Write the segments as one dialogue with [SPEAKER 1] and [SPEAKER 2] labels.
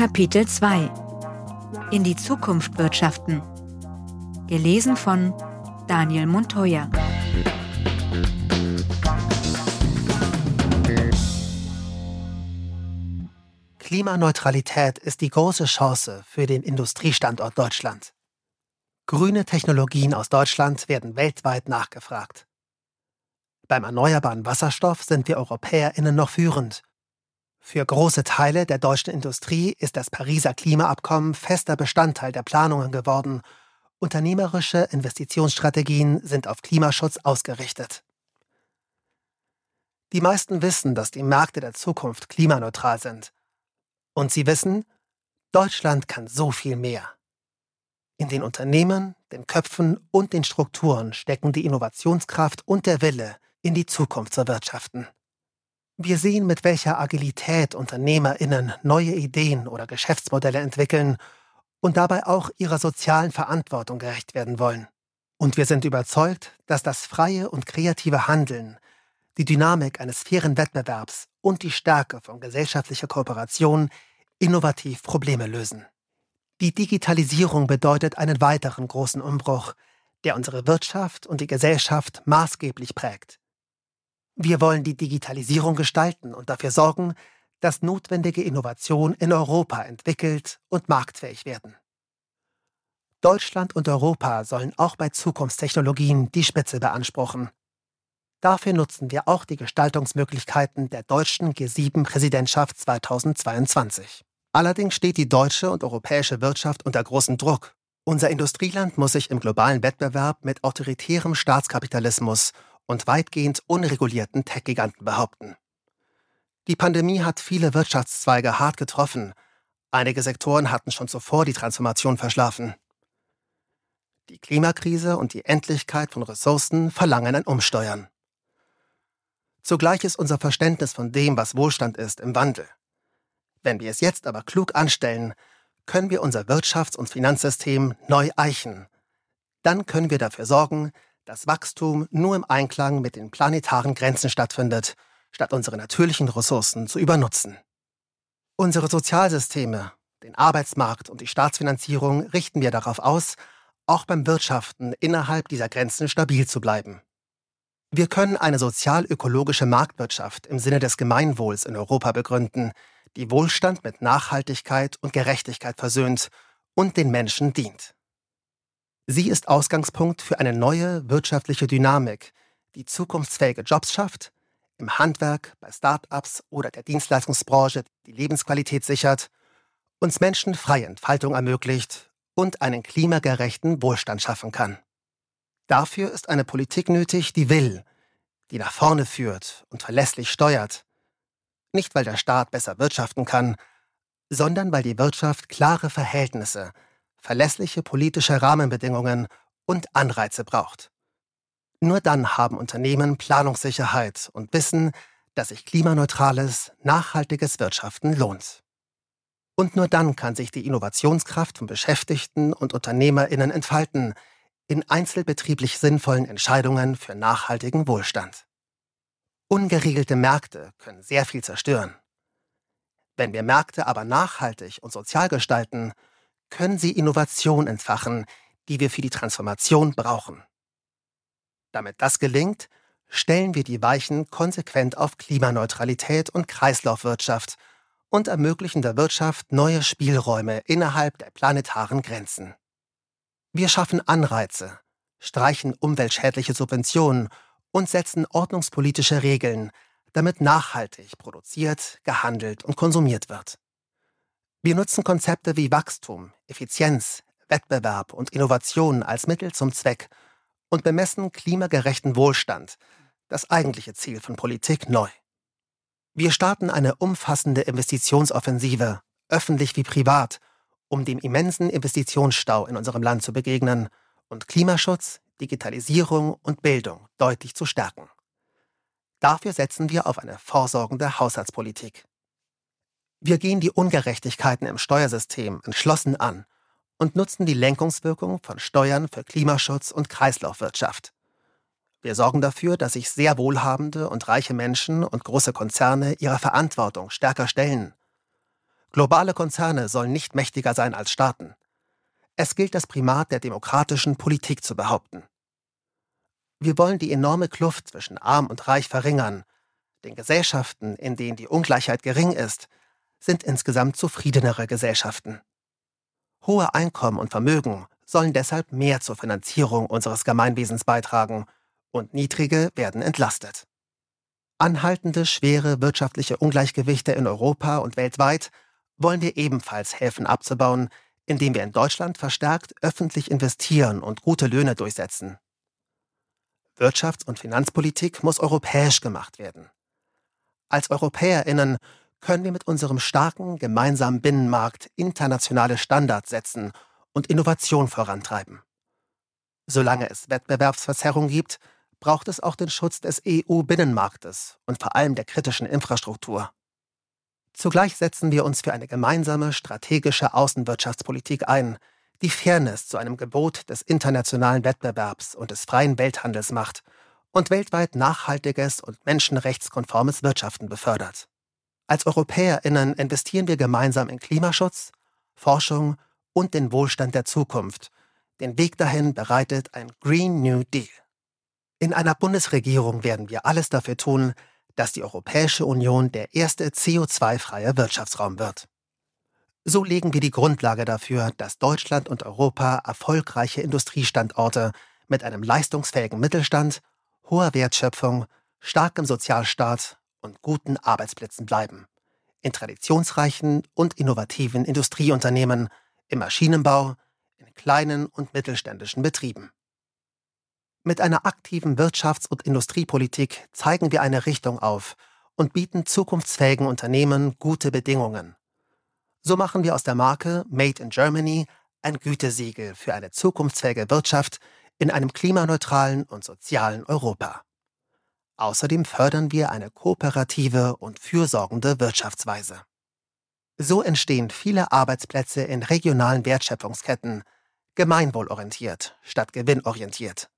[SPEAKER 1] Kapitel 2 In die Zukunft wirtschaften. Gelesen von Daniel Montoya.
[SPEAKER 2] Klimaneutralität ist die große Chance für den Industriestandort Deutschland. Grüne Technologien aus Deutschland werden weltweit nachgefragt. Beim erneuerbaren Wasserstoff sind wir EuropäerInnen noch führend. Für große Teile der deutschen Industrie ist das Pariser Klimaabkommen fester Bestandteil der Planungen geworden. Unternehmerische Investitionsstrategien sind auf Klimaschutz ausgerichtet. Die meisten wissen, dass die Märkte der Zukunft klimaneutral sind. Und sie wissen, Deutschland kann so viel mehr. In den Unternehmen, den Köpfen und den Strukturen stecken die Innovationskraft und der Wille, in die Zukunft zu wirtschaften. Wir sehen, mit welcher Agilität Unternehmerinnen neue Ideen oder Geschäftsmodelle entwickeln und dabei auch ihrer sozialen Verantwortung gerecht werden wollen. Und wir sind überzeugt, dass das freie und kreative Handeln, die Dynamik eines fairen Wettbewerbs und die Stärke von gesellschaftlicher Kooperation innovativ Probleme lösen. Die Digitalisierung bedeutet einen weiteren großen Umbruch, der unsere Wirtschaft und die Gesellschaft maßgeblich prägt. Wir wollen die Digitalisierung gestalten und dafür sorgen, dass notwendige Innovationen in Europa entwickelt und marktfähig werden. Deutschland und Europa sollen auch bei Zukunftstechnologien die Spitze beanspruchen. Dafür nutzen wir auch die Gestaltungsmöglichkeiten der deutschen G7-Präsidentschaft 2022. Allerdings steht die deutsche und europäische Wirtschaft unter großem Druck. Unser Industrieland muss sich im globalen Wettbewerb mit autoritärem Staatskapitalismus und weitgehend unregulierten Tech-Giganten behaupten. Die Pandemie hat viele Wirtschaftszweige hart getroffen. Einige Sektoren hatten schon zuvor die Transformation verschlafen. Die Klimakrise und die Endlichkeit von Ressourcen verlangen ein Umsteuern. Zugleich ist unser Verständnis von dem, was Wohlstand ist, im Wandel. Wenn wir es jetzt aber klug anstellen, können wir unser Wirtschafts- und Finanzsystem neu eichen. Dann können wir dafür sorgen, dass Wachstum nur im Einklang mit den planetaren Grenzen stattfindet, statt unsere natürlichen Ressourcen zu übernutzen. Unsere Sozialsysteme, den Arbeitsmarkt und die Staatsfinanzierung richten wir darauf aus, auch beim Wirtschaften innerhalb dieser Grenzen stabil zu bleiben. Wir können eine sozial-ökologische Marktwirtschaft im Sinne des Gemeinwohls in Europa begründen, die Wohlstand mit Nachhaltigkeit und Gerechtigkeit versöhnt und den Menschen dient. Sie ist Ausgangspunkt für eine neue wirtschaftliche Dynamik, die zukunftsfähige Jobs schafft, im Handwerk, bei Start-ups oder der Dienstleistungsbranche die Lebensqualität sichert, uns Menschen freie Entfaltung ermöglicht und einen klimagerechten Wohlstand schaffen kann. Dafür ist eine Politik nötig, die will, die nach vorne führt und verlässlich steuert, nicht, weil der Staat besser wirtschaften kann, sondern weil die Wirtschaft klare Verhältnisse, verlässliche politische Rahmenbedingungen und Anreize braucht. Nur dann haben Unternehmen Planungssicherheit und wissen, dass sich klimaneutrales, nachhaltiges Wirtschaften lohnt. Und nur dann kann sich die Innovationskraft von Beschäftigten und Unternehmerinnen entfalten in einzelbetrieblich sinnvollen Entscheidungen für nachhaltigen Wohlstand. Ungeregelte Märkte können sehr viel zerstören. Wenn wir Märkte aber nachhaltig und sozial gestalten, können sie Innovation entfachen, die wir für die Transformation brauchen. Damit das gelingt, stellen wir die Weichen konsequent auf Klimaneutralität und Kreislaufwirtschaft und ermöglichen der Wirtschaft neue Spielräume innerhalb der planetaren Grenzen. Wir schaffen Anreize, streichen umweltschädliche Subventionen und setzen ordnungspolitische Regeln, damit nachhaltig produziert, gehandelt und konsumiert wird. Wir nutzen Konzepte wie Wachstum, Effizienz, Wettbewerb und Innovation als Mittel zum Zweck und bemessen klimagerechten Wohlstand, das eigentliche Ziel von Politik, neu. Wir starten eine umfassende Investitionsoffensive, öffentlich wie privat, um dem immensen Investitionsstau in unserem Land zu begegnen und Klimaschutz, Digitalisierung und Bildung deutlich zu stärken. Dafür setzen wir auf eine vorsorgende Haushaltspolitik. Wir gehen die Ungerechtigkeiten im Steuersystem entschlossen an und nutzen die Lenkungswirkung von Steuern für Klimaschutz und Kreislaufwirtschaft. Wir sorgen dafür, dass sich sehr wohlhabende und reiche Menschen und große Konzerne ihrer Verantwortung stärker stellen. Globale Konzerne sollen nicht mächtiger sein als Staaten. Es gilt das Primat der demokratischen Politik zu behaupten. Wir wollen die enorme Kluft zwischen arm und reich verringern. Den Gesellschaften, in denen die Ungleichheit gering ist, sind insgesamt zufriedenere Gesellschaften. Hohe Einkommen und Vermögen sollen deshalb mehr zur Finanzierung unseres Gemeinwesens beitragen und niedrige werden entlastet. Anhaltende schwere wirtschaftliche Ungleichgewichte in Europa und weltweit wollen wir ebenfalls helfen abzubauen, indem wir in Deutschland verstärkt öffentlich investieren und gute Löhne durchsetzen. Wirtschafts- und Finanzpolitik muss europäisch gemacht werden. Als Europäerinnen können wir mit unserem starken gemeinsamen Binnenmarkt internationale Standards setzen und Innovation vorantreiben. Solange es Wettbewerbsverzerrung gibt, braucht es auch den Schutz des EU-Binnenmarktes und vor allem der kritischen Infrastruktur. Zugleich setzen wir uns für eine gemeinsame strategische Außenwirtschaftspolitik ein, die Fairness zu einem Gebot des internationalen Wettbewerbs und des freien Welthandels macht und weltweit nachhaltiges und menschenrechtskonformes Wirtschaften befördert. Als Europäerinnen investieren wir gemeinsam in Klimaschutz, Forschung und den Wohlstand der Zukunft. Den Weg dahin bereitet ein Green New Deal. In einer Bundesregierung werden wir alles dafür tun, dass die Europäische Union der erste CO2-freie Wirtschaftsraum wird. So legen wir die Grundlage dafür, dass Deutschland und Europa erfolgreiche Industriestandorte mit einem leistungsfähigen Mittelstand, hoher Wertschöpfung, starkem Sozialstaat und guten Arbeitsplätzen bleiben. In traditionsreichen und innovativen Industrieunternehmen, im Maschinenbau, in kleinen und mittelständischen Betrieben. Mit einer aktiven Wirtschafts- und Industriepolitik zeigen wir eine Richtung auf und bieten zukunftsfähigen Unternehmen gute Bedingungen. So machen wir aus der Marke Made in Germany ein Gütesiegel für eine zukunftsfähige Wirtschaft in einem klimaneutralen und sozialen Europa. Außerdem fördern wir eine kooperative und fürsorgende Wirtschaftsweise. So entstehen viele Arbeitsplätze in regionalen Wertschöpfungsketten, gemeinwohlorientiert statt gewinnorientiert.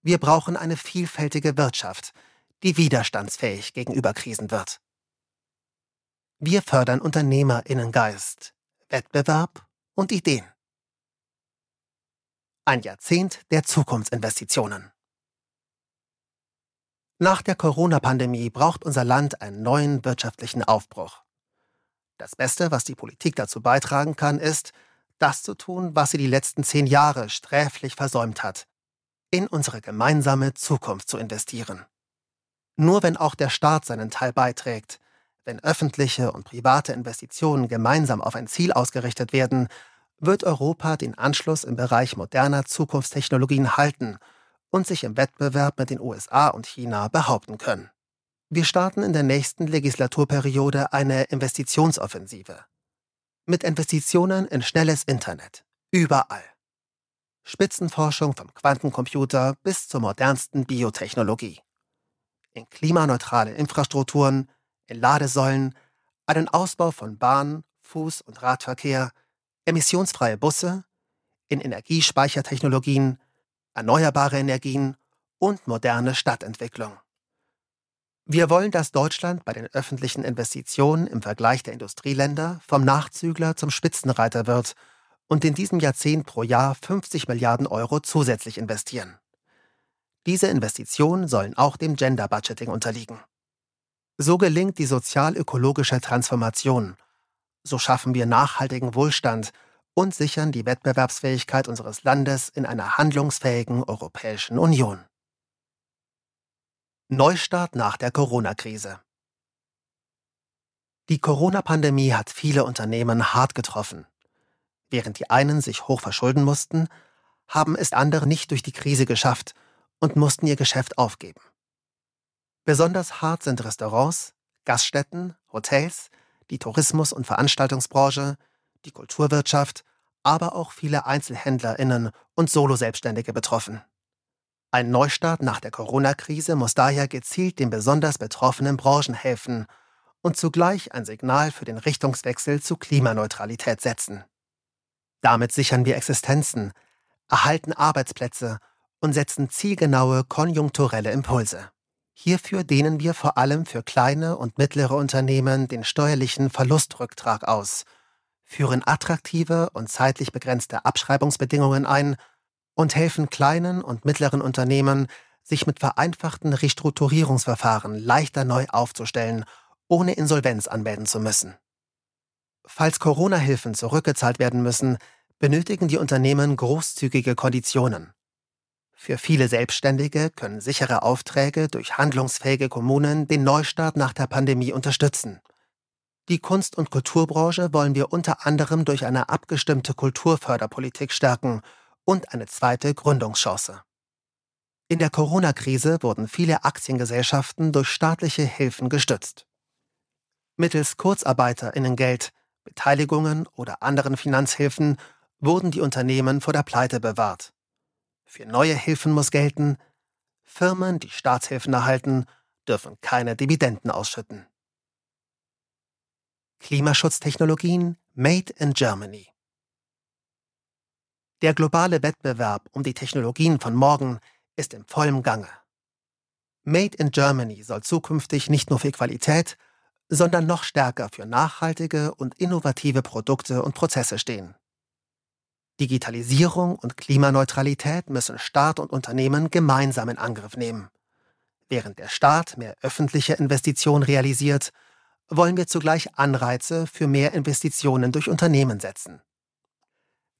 [SPEAKER 2] Wir brauchen eine vielfältige Wirtschaft, die widerstandsfähig gegenüber Krisen wird. Wir fördern Unternehmerinnengeist, Wettbewerb und Ideen. Ein Jahrzehnt der Zukunftsinvestitionen. Nach der Corona-Pandemie braucht unser Land einen neuen wirtschaftlichen Aufbruch. Das Beste, was die Politik dazu beitragen kann, ist, das zu tun, was sie die letzten zehn Jahre sträflich versäumt hat, in unsere gemeinsame Zukunft zu investieren. Nur wenn auch der Staat seinen Teil beiträgt, wenn öffentliche und private Investitionen gemeinsam auf ein Ziel ausgerichtet werden, wird Europa den Anschluss im Bereich moderner Zukunftstechnologien halten und sich im Wettbewerb mit den USA und China behaupten können. Wir starten in der nächsten Legislaturperiode eine Investitionsoffensive. Mit Investitionen in schnelles Internet. Überall. Spitzenforschung vom Quantencomputer bis zur modernsten Biotechnologie. In klimaneutrale Infrastrukturen, in Ladesäulen, einen Ausbau von Bahn, Fuß- und Radverkehr, emissionsfreie Busse, in Energiespeichertechnologien, erneuerbare Energien und moderne Stadtentwicklung. Wir wollen, dass Deutschland bei den öffentlichen Investitionen im Vergleich der Industrieländer vom Nachzügler zum Spitzenreiter wird und in diesem Jahrzehnt pro Jahr 50 Milliarden Euro zusätzlich investieren. Diese Investitionen sollen auch dem Gender Budgeting unterliegen. So gelingt die sozial-ökologische Transformation. So schaffen wir nachhaltigen Wohlstand und sichern die Wettbewerbsfähigkeit unseres Landes in einer handlungsfähigen Europäischen Union. Neustart nach der Corona-Krise. Die Corona-Pandemie hat viele Unternehmen hart getroffen. Während die einen sich hoch verschulden mussten, haben es andere nicht durch die Krise geschafft und mussten ihr Geschäft aufgeben. Besonders hart sind Restaurants, Gaststätten, Hotels, die Tourismus- und Veranstaltungsbranche, die Kulturwirtschaft, aber auch viele Einzelhändlerinnen und Soloselbstständige betroffen. Ein Neustart nach der Corona-Krise muss daher gezielt den besonders betroffenen Branchen helfen und zugleich ein Signal für den Richtungswechsel zu Klimaneutralität setzen. Damit sichern wir Existenzen, erhalten Arbeitsplätze und setzen zielgenaue konjunkturelle Impulse. Hierfür dehnen wir vor allem für kleine und mittlere Unternehmen den steuerlichen Verlustrücktrag aus, führen attraktive und zeitlich begrenzte Abschreibungsbedingungen ein und helfen kleinen und mittleren Unternehmen, sich mit vereinfachten Restrukturierungsverfahren leichter neu aufzustellen, ohne Insolvenz anmelden zu müssen. Falls Corona-Hilfen zurückgezahlt werden müssen, benötigen die Unternehmen großzügige Konditionen. Für viele Selbstständige können sichere Aufträge durch handlungsfähige Kommunen den Neustart nach der Pandemie unterstützen. Die Kunst- und Kulturbranche wollen wir unter anderem durch eine abgestimmte Kulturförderpolitik stärken und eine zweite Gründungschance. In der Corona-Krise wurden viele Aktiengesellschaften durch staatliche Hilfen gestützt. Mittels Kurzarbeiterinnengeld, Beteiligungen oder anderen Finanzhilfen wurden die Unternehmen vor der Pleite bewahrt. Für neue Hilfen muss gelten, Firmen, die Staatshilfen erhalten, dürfen keine Dividenden ausschütten. Klimaschutztechnologien Made in Germany Der globale Wettbewerb um die Technologien von morgen ist im vollen Gange. Made in Germany soll zukünftig nicht nur für Qualität, sondern noch stärker für nachhaltige und innovative Produkte und Prozesse stehen. Digitalisierung und Klimaneutralität müssen Staat und Unternehmen gemeinsam in Angriff nehmen. Während der Staat mehr öffentliche Investitionen realisiert, wollen wir zugleich Anreize für mehr Investitionen durch Unternehmen setzen.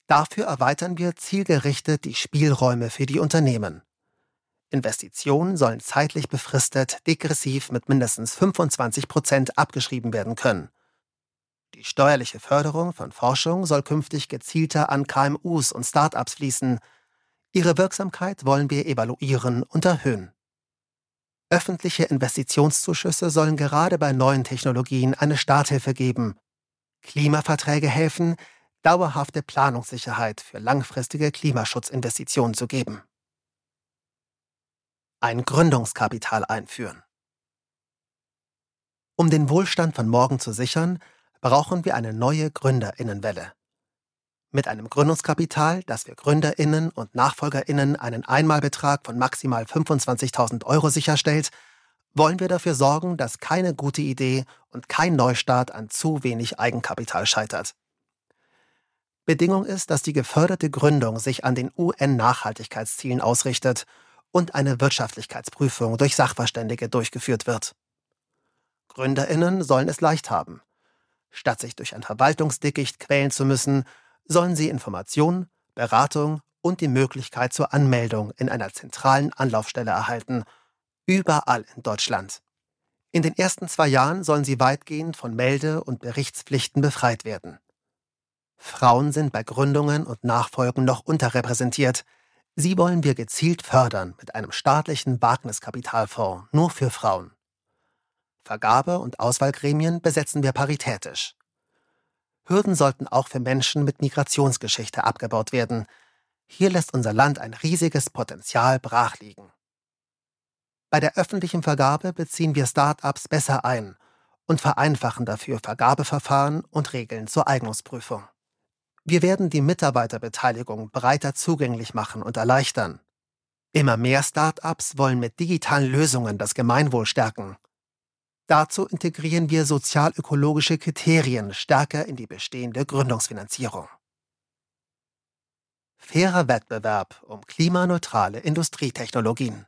[SPEAKER 2] Dafür erweitern wir zielgerichtet die Spielräume für die Unternehmen. Investitionen sollen zeitlich befristet degressiv mit mindestens 25 Prozent abgeschrieben werden können – die steuerliche Förderung von Forschung soll künftig gezielter an KMUs und Start-ups fließen. Ihre Wirksamkeit wollen wir evaluieren und erhöhen. Öffentliche Investitionszuschüsse sollen gerade bei neuen Technologien eine Starthilfe geben. Klimaverträge helfen, dauerhafte Planungssicherheit für langfristige Klimaschutzinvestitionen zu geben. Ein Gründungskapital einführen. Um den Wohlstand von morgen zu sichern, brauchen wir eine neue Gründerinnenwelle. Mit einem Gründungskapital, das für Gründerinnen und Nachfolgerinnen einen Einmalbetrag von maximal 25.000 Euro sicherstellt, wollen wir dafür sorgen, dass keine gute Idee und kein Neustart an zu wenig Eigenkapital scheitert. Bedingung ist, dass die geförderte Gründung sich an den UN-Nachhaltigkeitszielen ausrichtet und eine Wirtschaftlichkeitsprüfung durch Sachverständige durchgeführt wird. Gründerinnen sollen es leicht haben. Statt sich durch ein Verwaltungsdickicht quälen zu müssen, sollen sie Informationen, Beratung und die Möglichkeit zur Anmeldung in einer zentralen Anlaufstelle erhalten, überall in Deutschland. In den ersten zwei Jahren sollen sie weitgehend von Melde- und Berichtspflichten befreit werden. Frauen sind bei Gründungen und Nachfolgen noch unterrepräsentiert. Sie wollen wir gezielt fördern mit einem staatlichen Wagniskapitalfonds nur für Frauen. Vergabe- und Auswahlgremien besetzen wir paritätisch. Hürden sollten auch für Menschen mit Migrationsgeschichte abgebaut werden. Hier lässt unser Land ein riesiges Potenzial brachliegen. Bei der öffentlichen Vergabe beziehen wir Start-ups besser ein und vereinfachen dafür Vergabeverfahren und Regeln zur Eignungsprüfung. Wir werden die Mitarbeiterbeteiligung breiter zugänglich machen und erleichtern. Immer mehr Start-ups wollen mit digitalen Lösungen das Gemeinwohl stärken Dazu integrieren wir sozial-ökologische Kriterien stärker in die bestehende Gründungsfinanzierung. Fairer Wettbewerb um klimaneutrale Industrietechnologien.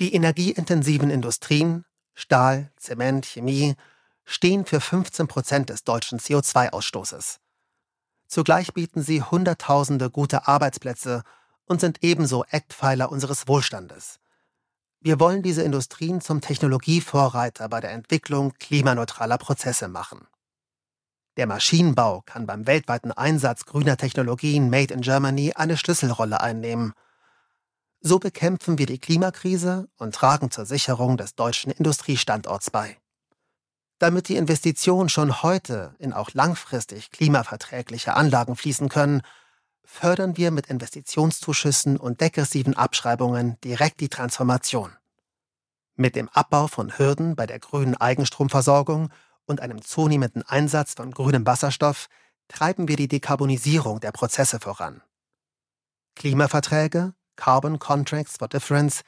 [SPEAKER 2] Die energieintensiven Industrien Stahl, Zement, Chemie stehen für 15 Prozent des deutschen CO2-Ausstoßes. Zugleich bieten sie Hunderttausende gute Arbeitsplätze und sind ebenso Eckpfeiler unseres Wohlstandes. Wir wollen diese Industrien zum Technologievorreiter bei der Entwicklung klimaneutraler Prozesse machen. Der Maschinenbau kann beim weltweiten Einsatz grüner Technologien Made in Germany eine Schlüsselrolle einnehmen. So bekämpfen wir die Klimakrise und tragen zur Sicherung des deutschen Industriestandorts bei. Damit die Investitionen schon heute in auch langfristig klimaverträgliche Anlagen fließen können, fördern wir mit Investitionszuschüssen und degressiven Abschreibungen direkt die Transformation. Mit dem Abbau von Hürden bei der grünen Eigenstromversorgung und einem zunehmenden Einsatz von grünem Wasserstoff treiben wir die Dekarbonisierung der Prozesse voran. Klimaverträge, Carbon Contracts for Difference,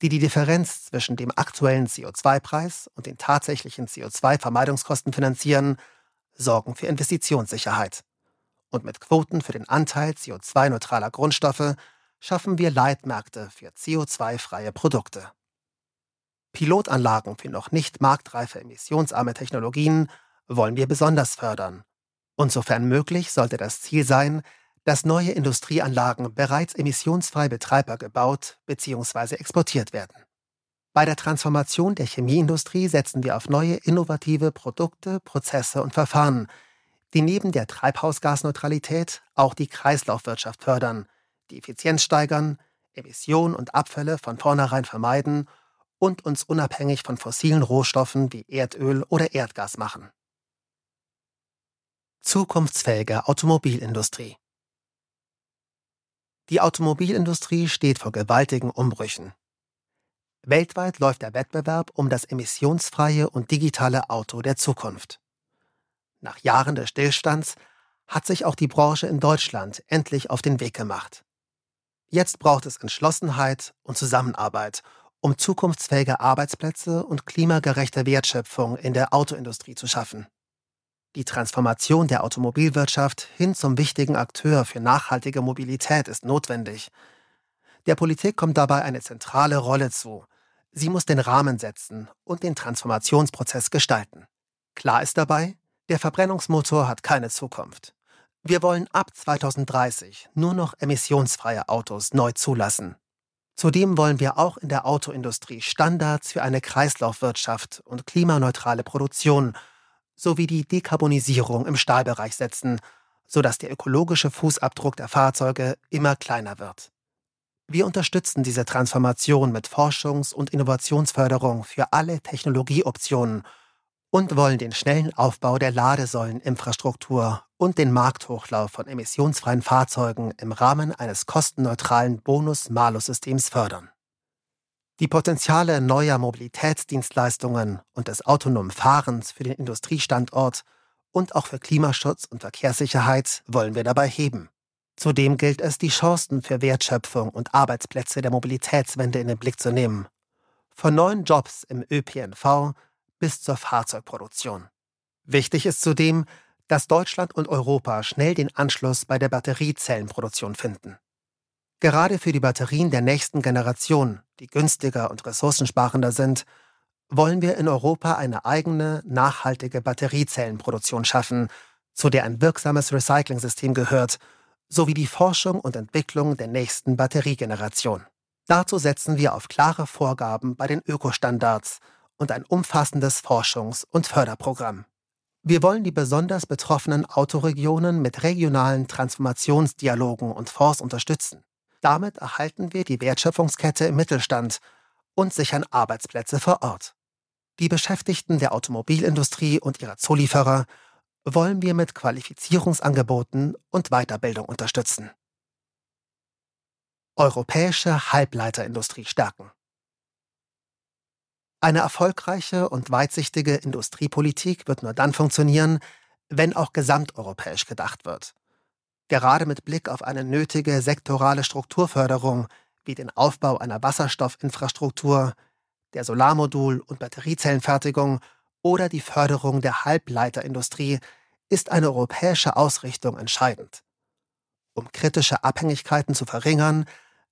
[SPEAKER 2] die die Differenz zwischen dem aktuellen CO2-Preis und den tatsächlichen CO2-Vermeidungskosten finanzieren, sorgen für Investitionssicherheit. Und mit Quoten für den Anteil CO2-neutraler Grundstoffe schaffen wir Leitmärkte für CO2-freie Produkte. Pilotanlagen für noch nicht marktreife emissionsarme Technologien wollen wir besonders fördern. Und sofern möglich sollte das Ziel sein, dass neue Industrieanlagen bereits emissionsfrei betreibbar gebaut bzw. exportiert werden. Bei der Transformation der Chemieindustrie setzen wir auf neue innovative Produkte, Prozesse und Verfahren, die neben der Treibhausgasneutralität auch die Kreislaufwirtschaft fördern, die Effizienz steigern, Emissionen und Abfälle von vornherein vermeiden und uns unabhängig von fossilen Rohstoffen wie Erdöl oder Erdgas machen. Zukunftsfähige Automobilindustrie Die Automobilindustrie steht vor gewaltigen Umbrüchen. Weltweit läuft der Wettbewerb um das emissionsfreie und digitale Auto der Zukunft. Nach Jahren des Stillstands hat sich auch die Branche in Deutschland endlich auf den Weg gemacht. Jetzt braucht es Entschlossenheit und Zusammenarbeit, um zukunftsfähige Arbeitsplätze und klimagerechte Wertschöpfung in der Autoindustrie zu schaffen. Die Transformation der Automobilwirtschaft hin zum wichtigen Akteur für nachhaltige Mobilität ist notwendig. Der Politik kommt dabei eine zentrale Rolle zu. Sie muss den Rahmen setzen und den Transformationsprozess gestalten. Klar ist dabei, der Verbrennungsmotor hat keine Zukunft. Wir wollen ab 2030 nur noch emissionsfreie Autos neu zulassen. Zudem wollen wir auch in der Autoindustrie Standards für eine Kreislaufwirtschaft und klimaneutrale Produktion sowie die Dekarbonisierung im Stahlbereich setzen, sodass der ökologische Fußabdruck der Fahrzeuge immer kleiner wird. Wir unterstützen diese Transformation mit Forschungs- und Innovationsförderung für alle Technologieoptionen und wollen den schnellen Aufbau der Ladesäuleninfrastruktur und den Markthochlauf von emissionsfreien Fahrzeugen im Rahmen eines kostenneutralen Bonus-Malus-Systems fördern. Die Potenziale neuer Mobilitätsdienstleistungen und des autonomen Fahrens für den Industriestandort und auch für Klimaschutz und Verkehrssicherheit wollen wir dabei heben. Zudem gilt es, die Chancen für Wertschöpfung und Arbeitsplätze der Mobilitätswende in den Blick zu nehmen. Von neuen Jobs im ÖPNV bis zur Fahrzeugproduktion. Wichtig ist zudem, dass Deutschland und Europa schnell den Anschluss bei der Batteriezellenproduktion finden. Gerade für die Batterien der nächsten Generation, die günstiger und ressourcensparender sind, wollen wir in Europa eine eigene, nachhaltige Batteriezellenproduktion schaffen, zu der ein wirksames Recycling-System gehört, sowie die Forschung und Entwicklung der nächsten Batteriegeneration. Dazu setzen wir auf klare Vorgaben bei den Ökostandards und ein umfassendes Forschungs- und Förderprogramm. Wir wollen die besonders betroffenen Autoregionen mit regionalen Transformationsdialogen und Fonds unterstützen. Damit erhalten wir die Wertschöpfungskette im Mittelstand und sichern Arbeitsplätze vor Ort. Die Beschäftigten der Automobilindustrie und ihrer Zulieferer wollen wir mit Qualifizierungsangeboten und Weiterbildung unterstützen. Europäische Halbleiterindustrie stärken. Eine erfolgreiche und weitsichtige Industriepolitik wird nur dann funktionieren, wenn auch gesamteuropäisch gedacht wird. Gerade mit Blick auf eine nötige sektorale Strukturförderung wie den Aufbau einer Wasserstoffinfrastruktur, der Solarmodul- und Batteriezellenfertigung oder die Förderung der Halbleiterindustrie ist eine europäische Ausrichtung entscheidend. Um kritische Abhängigkeiten zu verringern,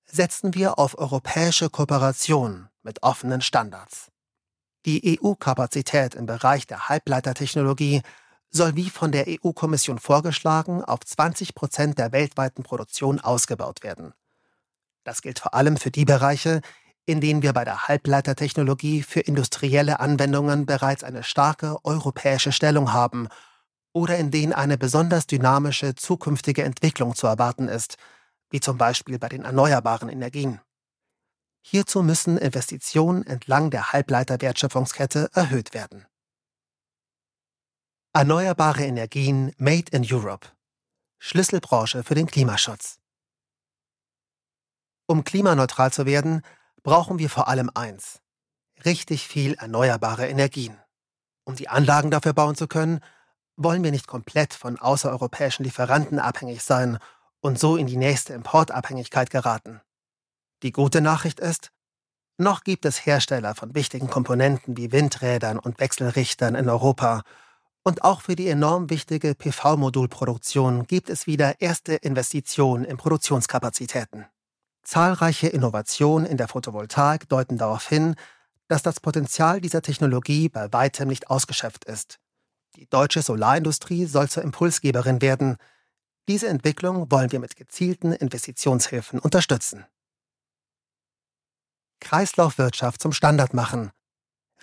[SPEAKER 2] setzen wir auf europäische Kooperation mit offenen Standards. Die EU-Kapazität im Bereich der Halbleitertechnologie soll wie von der EU-Kommission vorgeschlagen auf 20 Prozent der weltweiten Produktion ausgebaut werden. Das gilt vor allem für die Bereiche, in denen wir bei der Halbleitertechnologie für industrielle Anwendungen bereits eine starke europäische Stellung haben oder in denen eine besonders dynamische zukünftige Entwicklung zu erwarten ist, wie zum Beispiel bei den erneuerbaren Energien. Hierzu müssen Investitionen entlang der Halbleiterwertschöpfungskette erhöht werden. Erneuerbare Energien Made in Europe. Schlüsselbranche für den Klimaschutz. Um klimaneutral zu werden, brauchen wir vor allem eins. Richtig viel erneuerbare Energien. Um die Anlagen dafür bauen zu können, wollen wir nicht komplett von außereuropäischen Lieferanten abhängig sein und so in die nächste Importabhängigkeit geraten. Die gute Nachricht ist, Noch gibt es Hersteller von wichtigen Komponenten wie Windrädern und Wechselrichtern in Europa. Und auch für die enorm wichtige PV-Modulproduktion gibt es wieder erste Investitionen in Produktionskapazitäten. Zahlreiche Innovationen in der Photovoltaik deuten darauf hin, dass das Potenzial dieser Technologie bei weitem nicht ausgeschöpft ist. Die deutsche Solarindustrie soll zur Impulsgeberin werden. Diese Entwicklung wollen wir mit gezielten Investitionshilfen unterstützen. Kreislaufwirtschaft zum Standard machen,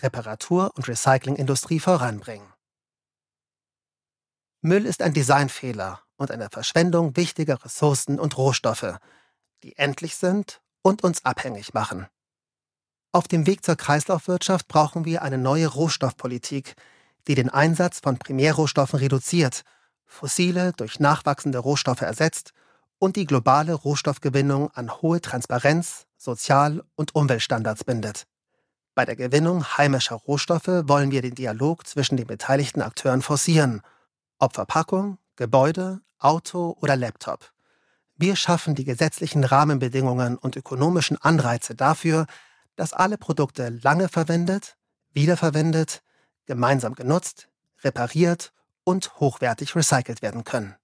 [SPEAKER 2] Reparatur- und Recyclingindustrie voranbringen. Müll ist ein Designfehler und eine Verschwendung wichtiger Ressourcen und Rohstoffe, die endlich sind und uns abhängig machen. Auf dem Weg zur Kreislaufwirtschaft brauchen wir eine neue Rohstoffpolitik, die den Einsatz von Primärrohstoffen reduziert, fossile durch nachwachsende Rohstoffe ersetzt und die globale Rohstoffgewinnung an hohe Transparenz, Sozial- und Umweltstandards bindet. Bei der Gewinnung heimischer Rohstoffe wollen wir den Dialog zwischen den beteiligten Akteuren forcieren, ob Verpackung, Gebäude, Auto oder Laptop. Wir schaffen die gesetzlichen Rahmenbedingungen und ökonomischen Anreize dafür, dass alle Produkte lange verwendet, wiederverwendet, gemeinsam genutzt, repariert und hochwertig recycelt werden können.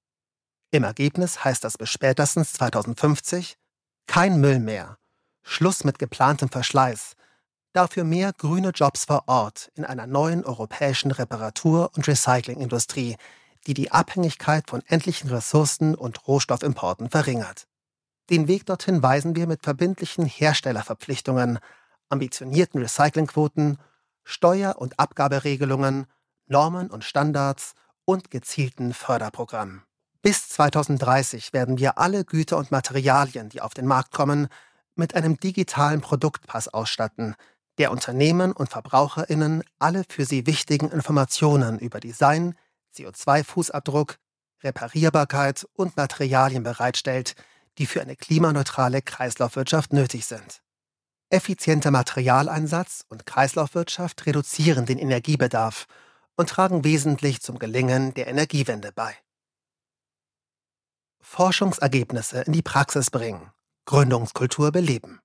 [SPEAKER 2] Im Ergebnis heißt das bis spätestens 2050 kein Müll mehr, Schluss mit geplantem Verschleiß, dafür mehr grüne Jobs vor Ort in einer neuen europäischen Reparatur- und Recyclingindustrie, die die Abhängigkeit von endlichen Ressourcen und Rohstoffimporten verringert. Den Weg dorthin weisen wir mit verbindlichen Herstellerverpflichtungen, ambitionierten Recyclingquoten, Steuer- und Abgaberegelungen, Normen und Standards und gezielten Förderprogrammen. Bis 2030 werden wir alle Güter und Materialien, die auf den Markt kommen, mit einem digitalen Produktpass ausstatten, der Unternehmen und Verbraucherinnen alle für sie wichtigen Informationen über Design, CO2-Fußabdruck, Reparierbarkeit und Materialien bereitstellt, die für eine klimaneutrale Kreislaufwirtschaft nötig sind. Effizienter Materialeinsatz und Kreislaufwirtschaft reduzieren den Energiebedarf und tragen wesentlich zum Gelingen der Energiewende bei. Forschungsergebnisse in die Praxis bringen, Gründungskultur beleben.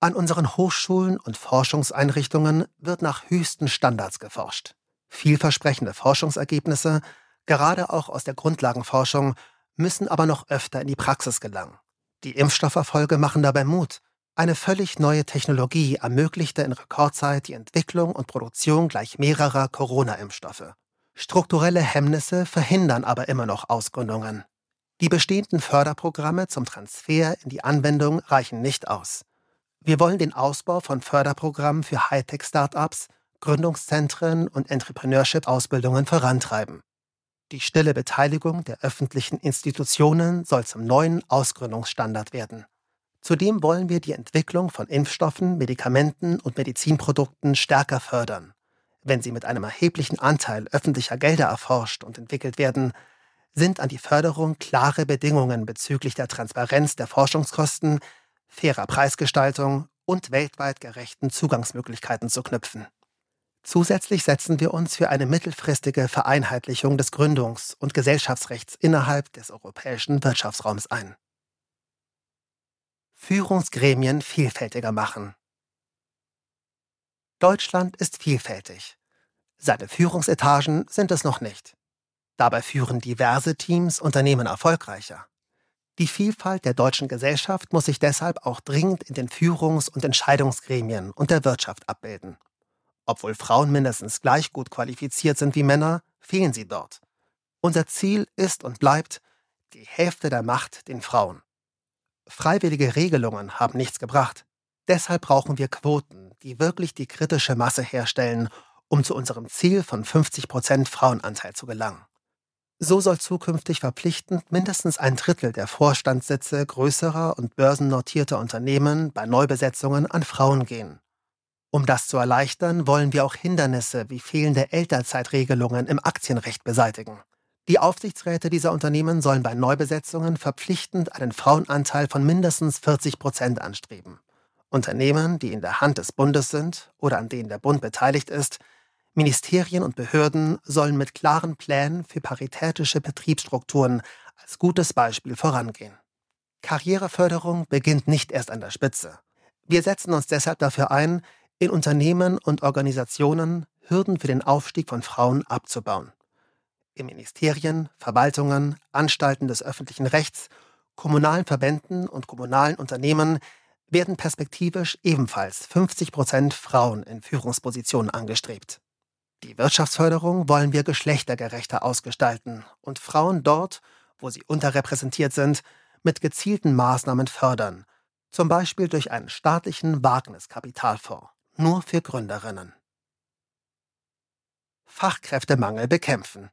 [SPEAKER 2] An unseren Hochschulen und Forschungseinrichtungen wird nach höchsten Standards geforscht. Vielversprechende Forschungsergebnisse, gerade auch aus der Grundlagenforschung, müssen aber noch öfter in die Praxis gelangen. Die Impfstofferfolge machen dabei Mut. Eine völlig neue Technologie ermöglichte in Rekordzeit die Entwicklung und Produktion gleich mehrerer Corona-Impfstoffe. Strukturelle Hemmnisse verhindern aber immer noch Ausgründungen. Die bestehenden Förderprogramme zum Transfer in die Anwendung reichen nicht aus. Wir wollen den Ausbau von Förderprogrammen für Hightech-Startups Gründungszentren und Entrepreneurship-Ausbildungen vorantreiben. Die stille Beteiligung der öffentlichen Institutionen soll zum neuen Ausgründungsstandard werden. Zudem wollen wir die Entwicklung von Impfstoffen, Medikamenten und Medizinprodukten stärker fördern. Wenn sie mit einem erheblichen Anteil öffentlicher Gelder erforscht und entwickelt werden, sind an die Förderung klare Bedingungen bezüglich der Transparenz der Forschungskosten, fairer Preisgestaltung und weltweit gerechten Zugangsmöglichkeiten zu knüpfen. Zusätzlich setzen wir uns für eine mittelfristige Vereinheitlichung des Gründungs- und Gesellschaftsrechts innerhalb des europäischen Wirtschaftsraums ein. Führungsgremien vielfältiger machen. Deutschland ist vielfältig. Seine Führungsetagen sind es noch nicht. Dabei führen diverse Teams Unternehmen erfolgreicher. Die Vielfalt der deutschen Gesellschaft muss sich deshalb auch dringend in den Führungs- und Entscheidungsgremien und der Wirtschaft abbilden. Obwohl Frauen mindestens gleich gut qualifiziert sind wie Männer, fehlen sie dort. Unser Ziel ist und bleibt die Hälfte der Macht den Frauen. Freiwillige Regelungen haben nichts gebracht. Deshalb brauchen wir Quoten, die wirklich die kritische Masse herstellen, um zu unserem Ziel von 50% Frauenanteil zu gelangen. So soll zukünftig verpflichtend mindestens ein Drittel der Vorstandssitze größerer und börsennotierter Unternehmen bei Neubesetzungen an Frauen gehen. Um das zu erleichtern, wollen wir auch Hindernisse wie fehlende Elternzeitregelungen im Aktienrecht beseitigen. Die Aufsichtsräte dieser Unternehmen sollen bei Neubesetzungen verpflichtend einen Frauenanteil von mindestens 40 Prozent anstreben. Unternehmen, die in der Hand des Bundes sind oder an denen der Bund beteiligt ist, Ministerien und Behörden sollen mit klaren Plänen für paritätische Betriebsstrukturen als gutes Beispiel vorangehen. Karriereförderung beginnt nicht erst an der Spitze. Wir setzen uns deshalb dafür ein, in Unternehmen und Organisationen Hürden für den Aufstieg von Frauen abzubauen. In Ministerien, Verwaltungen, Anstalten des öffentlichen Rechts, kommunalen Verbänden und kommunalen Unternehmen werden perspektivisch ebenfalls 50 Prozent Frauen in Führungspositionen angestrebt. Die Wirtschaftsförderung wollen wir geschlechtergerechter ausgestalten und Frauen dort, wo sie unterrepräsentiert sind, mit gezielten Maßnahmen fördern, zum Beispiel durch einen staatlichen Wagniskapitalfonds, nur für Gründerinnen. Fachkräftemangel bekämpfen.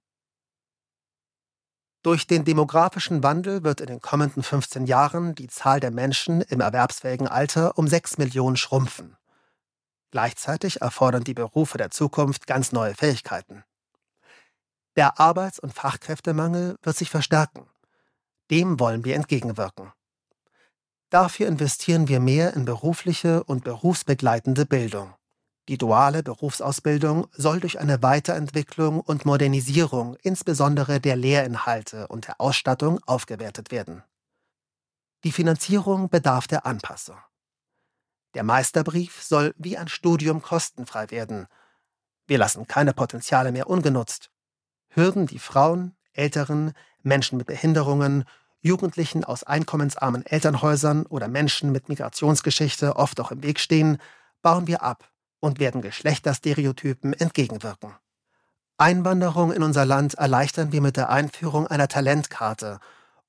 [SPEAKER 2] Durch den demografischen Wandel wird in den kommenden 15 Jahren die Zahl der Menschen im erwerbsfähigen Alter um 6 Millionen schrumpfen. Gleichzeitig erfordern die Berufe der Zukunft ganz neue Fähigkeiten. Der Arbeits- und Fachkräftemangel wird sich verstärken. Dem wollen wir entgegenwirken. Dafür investieren wir mehr in berufliche und berufsbegleitende Bildung. Die duale Berufsausbildung soll durch eine Weiterentwicklung und Modernisierung insbesondere der Lehrinhalte und der Ausstattung aufgewertet werden. Die Finanzierung bedarf der Anpassung. Der Meisterbrief soll wie ein Studium kostenfrei werden. Wir lassen keine Potenziale mehr ungenutzt. Hürden, die Frauen, Älteren, Menschen mit Behinderungen, Jugendlichen aus einkommensarmen Elternhäusern oder Menschen mit Migrationsgeschichte oft auch im Weg stehen, bauen wir ab und werden Geschlechterstereotypen entgegenwirken. Einwanderung in unser Land erleichtern wir mit der Einführung einer Talentkarte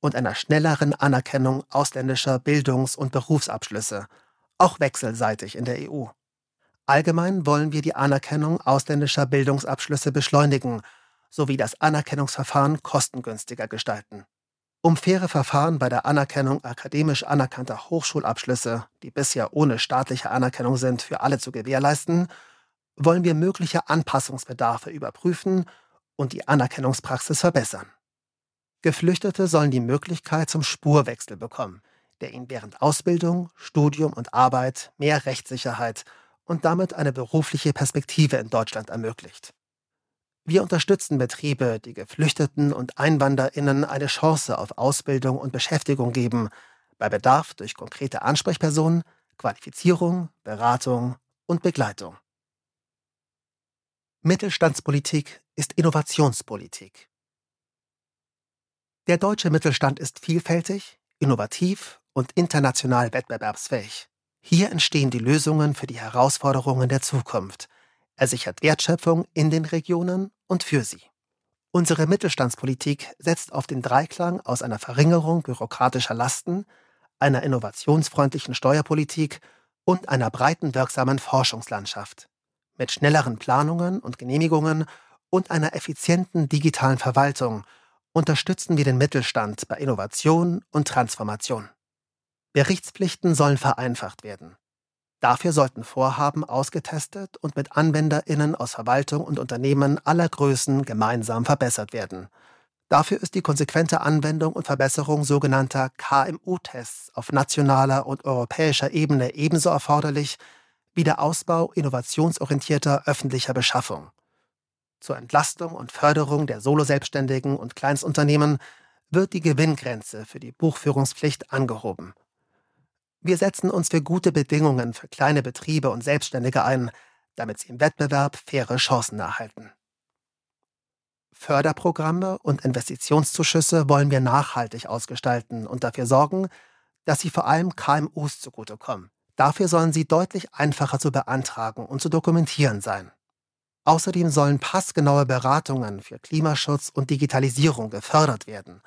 [SPEAKER 2] und einer schnelleren Anerkennung ausländischer Bildungs- und Berufsabschlüsse, auch wechselseitig in der EU. Allgemein wollen wir die Anerkennung ausländischer Bildungsabschlüsse beschleunigen sowie das Anerkennungsverfahren kostengünstiger gestalten. Um faire Verfahren bei der Anerkennung akademisch anerkannter Hochschulabschlüsse, die bisher ohne staatliche Anerkennung sind, für alle zu gewährleisten, wollen wir mögliche Anpassungsbedarfe überprüfen und die Anerkennungspraxis verbessern. Geflüchtete sollen die Möglichkeit zum Spurwechsel bekommen, der ihnen während Ausbildung, Studium und Arbeit mehr Rechtssicherheit und damit eine berufliche Perspektive in Deutschland ermöglicht. Wir unterstützen Betriebe, die Geflüchteten und Einwanderinnen eine Chance auf Ausbildung und Beschäftigung geben, bei Bedarf durch konkrete Ansprechpersonen, Qualifizierung, Beratung und Begleitung. Mittelstandspolitik ist Innovationspolitik. Der deutsche Mittelstand ist vielfältig, innovativ und international wettbewerbsfähig. Hier entstehen die Lösungen für die Herausforderungen der Zukunft. Er sichert Wertschöpfung in den Regionen und für sie. Unsere Mittelstandspolitik setzt auf den Dreiklang aus einer Verringerung bürokratischer Lasten, einer innovationsfreundlichen Steuerpolitik und einer breiten wirksamen Forschungslandschaft. Mit schnelleren Planungen und Genehmigungen und einer effizienten digitalen Verwaltung unterstützen wir den Mittelstand bei Innovation und Transformation. Berichtspflichten sollen vereinfacht werden. Dafür sollten Vorhaben ausgetestet und mit AnwenderInnen aus Verwaltung und Unternehmen aller Größen gemeinsam verbessert werden. Dafür ist die konsequente Anwendung und Verbesserung sogenannter KMU-Tests auf nationaler und europäischer Ebene ebenso erforderlich wie der Ausbau innovationsorientierter öffentlicher Beschaffung. Zur Entlastung und Förderung der Soloselbstständigen und Kleinstunternehmen wird die Gewinngrenze für die Buchführungspflicht angehoben. Wir setzen uns für gute Bedingungen für kleine Betriebe und Selbstständige ein, damit sie im Wettbewerb faire Chancen erhalten. Förderprogramme und Investitionszuschüsse wollen wir nachhaltig ausgestalten und dafür sorgen, dass sie vor allem KMUs zugutekommen. Dafür sollen sie deutlich einfacher zu beantragen und zu dokumentieren sein. Außerdem sollen passgenaue Beratungen für Klimaschutz und Digitalisierung gefördert werden,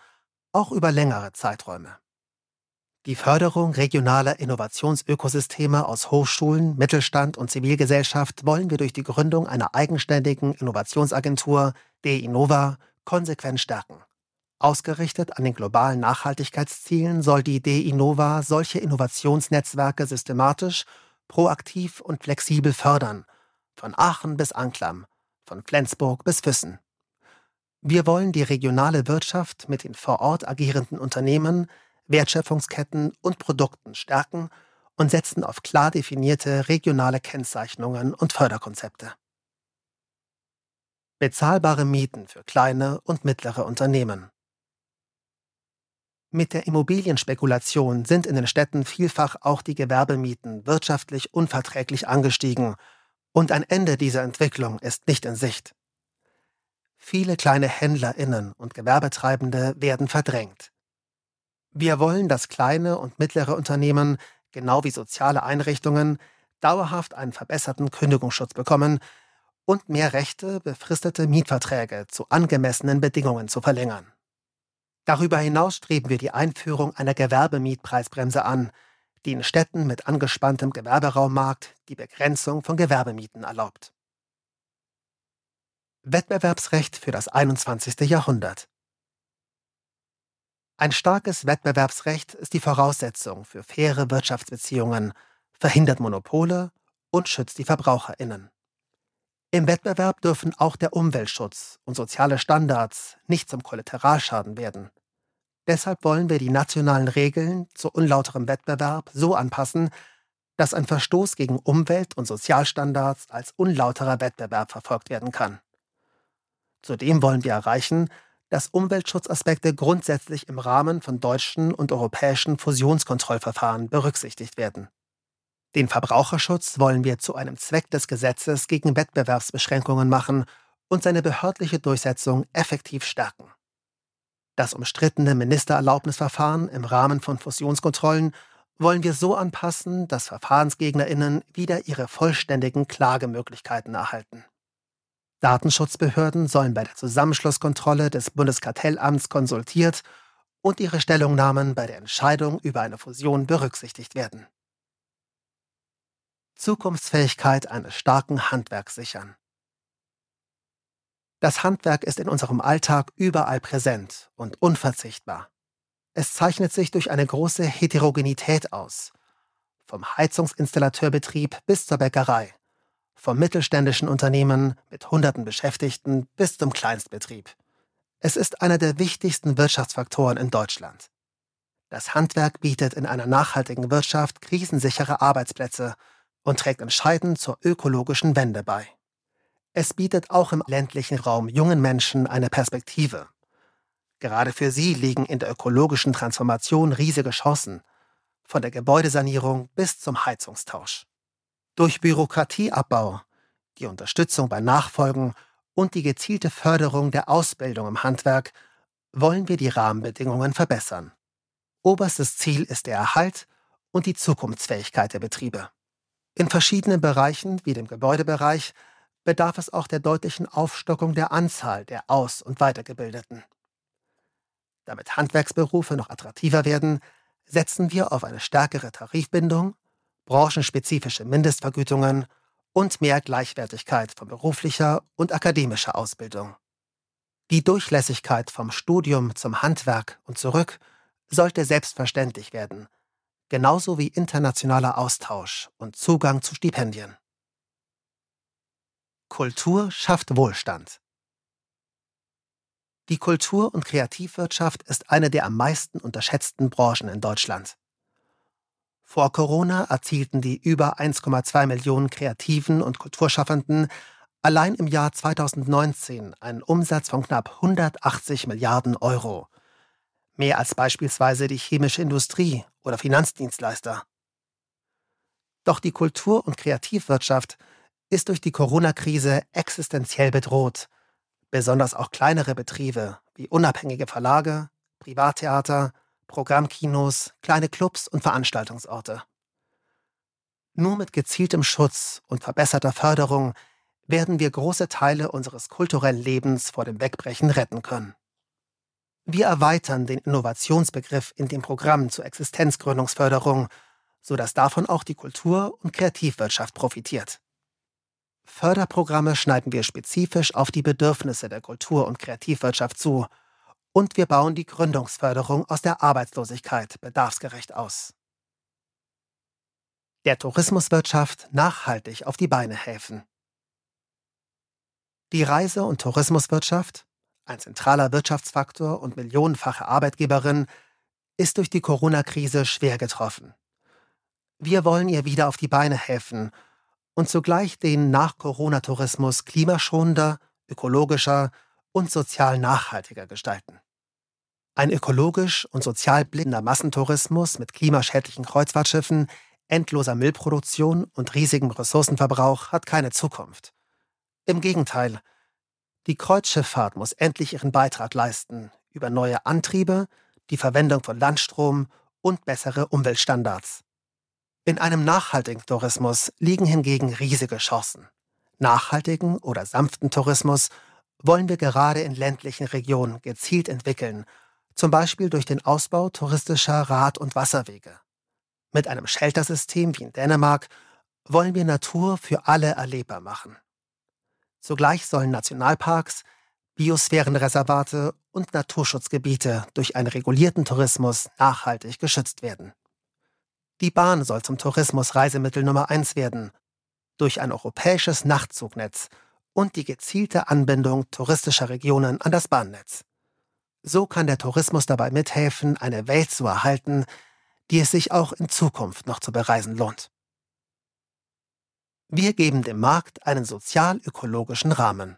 [SPEAKER 2] auch über längere Zeiträume. Die Förderung regionaler Innovationsökosysteme aus Hochschulen, Mittelstand und Zivilgesellschaft wollen wir durch die Gründung einer eigenständigen Innovationsagentur, DEINNOVA, konsequent stärken. Ausgerichtet an den globalen Nachhaltigkeitszielen soll die DEINNOVA solche Innovationsnetzwerke systematisch, proaktiv und flexibel fördern, von Aachen bis Anklam, von Flensburg bis Füssen. Wir wollen die regionale Wirtschaft mit den vor Ort agierenden Unternehmen Wertschöpfungsketten und Produkten stärken und setzen auf klar definierte regionale Kennzeichnungen und Förderkonzepte. Bezahlbare Mieten für kleine und mittlere Unternehmen. Mit der Immobilienspekulation sind in den Städten vielfach auch die Gewerbemieten wirtschaftlich unverträglich angestiegen, und ein Ende dieser Entwicklung ist nicht in Sicht. Viele kleine Händlerinnen und Gewerbetreibende werden verdrängt. Wir wollen, dass kleine und mittlere Unternehmen, genau wie soziale Einrichtungen, dauerhaft einen verbesserten Kündigungsschutz bekommen und mehr Rechte, befristete Mietverträge zu angemessenen Bedingungen zu verlängern. Darüber hinaus streben wir die Einführung einer Gewerbemietpreisbremse an, die in Städten mit angespanntem Gewerberaummarkt die Begrenzung von Gewerbemieten erlaubt. Wettbewerbsrecht für das 21. Jahrhundert Ein starkes Wettbewerbsrecht ist die Voraussetzung für faire Wirtschaftsbeziehungen, verhindert Monopole und schützt die Verbraucherinnen. Im Wettbewerb dürfen auch der Umweltschutz und soziale Standards nicht zum Kollateralschaden werden. Deshalb wollen wir die nationalen Regeln zu unlauterem Wettbewerb so anpassen, dass ein Verstoß gegen Umwelt- und Sozialstandards als unlauterer Wettbewerb verfolgt werden kann. Zudem wollen wir erreichen, dass Umweltschutzaspekte grundsätzlich im Rahmen von deutschen und europäischen Fusionskontrollverfahren berücksichtigt werden. Den Verbraucherschutz wollen wir zu einem Zweck des Gesetzes gegen Wettbewerbsbeschränkungen machen und seine behördliche Durchsetzung effektiv stärken. Das umstrittene Ministererlaubnisverfahren im Rahmen von Fusionskontrollen wollen wir so anpassen, dass Verfahrensgegnerinnen wieder ihre vollständigen Klagemöglichkeiten erhalten. Datenschutzbehörden sollen bei der Zusammenschlusskontrolle des Bundeskartellamts konsultiert und ihre Stellungnahmen bei der Entscheidung über eine Fusion berücksichtigt werden. Zukunftsfähigkeit eines starken Handwerks sichern. Das Handwerk ist in unserem Alltag überall präsent und unverzichtbar. Es zeichnet sich durch eine große Heterogenität aus. Vom Heizungsinstallateurbetrieb bis zur Bäckerei, vom mittelständischen Unternehmen mit hunderten Beschäftigten bis zum Kleinstbetrieb. Es ist einer der wichtigsten Wirtschaftsfaktoren in Deutschland. Das Handwerk bietet in einer nachhaltigen Wirtschaft krisensichere Arbeitsplätze und trägt entscheidend zur ökologischen Wende bei. Es bietet auch im ländlichen Raum jungen Menschen eine Perspektive. Gerade für sie liegen in der ökologischen Transformation riesige Chancen, von der Gebäudesanierung bis zum Heizungstausch. Durch Bürokratieabbau, die Unterstützung bei Nachfolgen und die gezielte Förderung der Ausbildung im Handwerk wollen wir die Rahmenbedingungen verbessern. Oberstes Ziel ist der Erhalt und die Zukunftsfähigkeit der Betriebe. In verschiedenen Bereichen, wie dem Gebäudebereich, bedarf es auch der deutlichen Aufstockung der Anzahl der Aus- und Weitergebildeten. Damit Handwerksberufe noch attraktiver werden, setzen wir auf eine stärkere Tarifbindung, branchenspezifische Mindestvergütungen und mehr Gleichwertigkeit von beruflicher und akademischer Ausbildung. Die Durchlässigkeit vom Studium zum Handwerk und zurück sollte selbstverständlich werden genauso wie internationaler Austausch und Zugang zu Stipendien. Kultur schafft Wohlstand. Die Kultur- und Kreativwirtschaft ist eine der am meisten unterschätzten Branchen in Deutschland. Vor Corona erzielten die über 1,2 Millionen Kreativen und Kulturschaffenden allein im Jahr 2019 einen Umsatz von knapp 180 Milliarden Euro mehr als beispielsweise die chemische Industrie oder Finanzdienstleister. Doch die Kultur- und Kreativwirtschaft ist durch die Corona-Krise existenziell bedroht, besonders auch kleinere Betriebe wie unabhängige Verlage, Privattheater, Programmkinos, kleine Clubs und Veranstaltungsorte. Nur mit gezieltem Schutz und verbesserter Förderung werden wir große Teile unseres kulturellen Lebens vor dem Wegbrechen retten können. Wir erweitern den Innovationsbegriff in dem Programm zur Existenzgründungsförderung, sodass davon auch die Kultur- und Kreativwirtschaft profitiert. Förderprogramme schneiden wir spezifisch auf die Bedürfnisse der Kultur- und Kreativwirtschaft zu und wir bauen die Gründungsförderung aus der Arbeitslosigkeit bedarfsgerecht aus. Der Tourismuswirtschaft nachhaltig auf die Beine helfen. Die Reise- und Tourismuswirtschaft ein zentraler Wirtschaftsfaktor und millionenfache Arbeitgeberin, ist durch die Corona-Krise schwer getroffen. Wir wollen ihr wieder auf die Beine helfen und zugleich den Nach-Corona-Tourismus klimaschonender, ökologischer und sozial nachhaltiger gestalten. Ein ökologisch und sozial blinder Massentourismus mit klimaschädlichen Kreuzfahrtschiffen, endloser Müllproduktion und riesigem Ressourcenverbrauch hat keine Zukunft. Im Gegenteil, die Kreuzschifffahrt muss endlich ihren Beitrag leisten über neue Antriebe, die Verwendung von Landstrom und bessere Umweltstandards. In einem nachhaltigen Tourismus liegen hingegen riesige Chancen. Nachhaltigen oder sanften Tourismus wollen wir gerade in ländlichen Regionen gezielt entwickeln, zum Beispiel durch den Ausbau touristischer Rad- und Wasserwege. Mit einem Sheltersystem wie in Dänemark wollen wir Natur für alle erlebbar machen. Zugleich sollen Nationalparks, Biosphärenreservate und Naturschutzgebiete durch einen regulierten Tourismus nachhaltig geschützt werden. Die Bahn soll zum Tourismus-Reisemittel Nummer eins werden, durch ein europäisches Nachtzugnetz und die gezielte Anbindung touristischer Regionen an das Bahnnetz. So kann der Tourismus dabei mithelfen, eine Welt zu erhalten, die es sich auch in Zukunft noch zu bereisen lohnt. Wir geben dem Markt einen sozial-ökologischen Rahmen.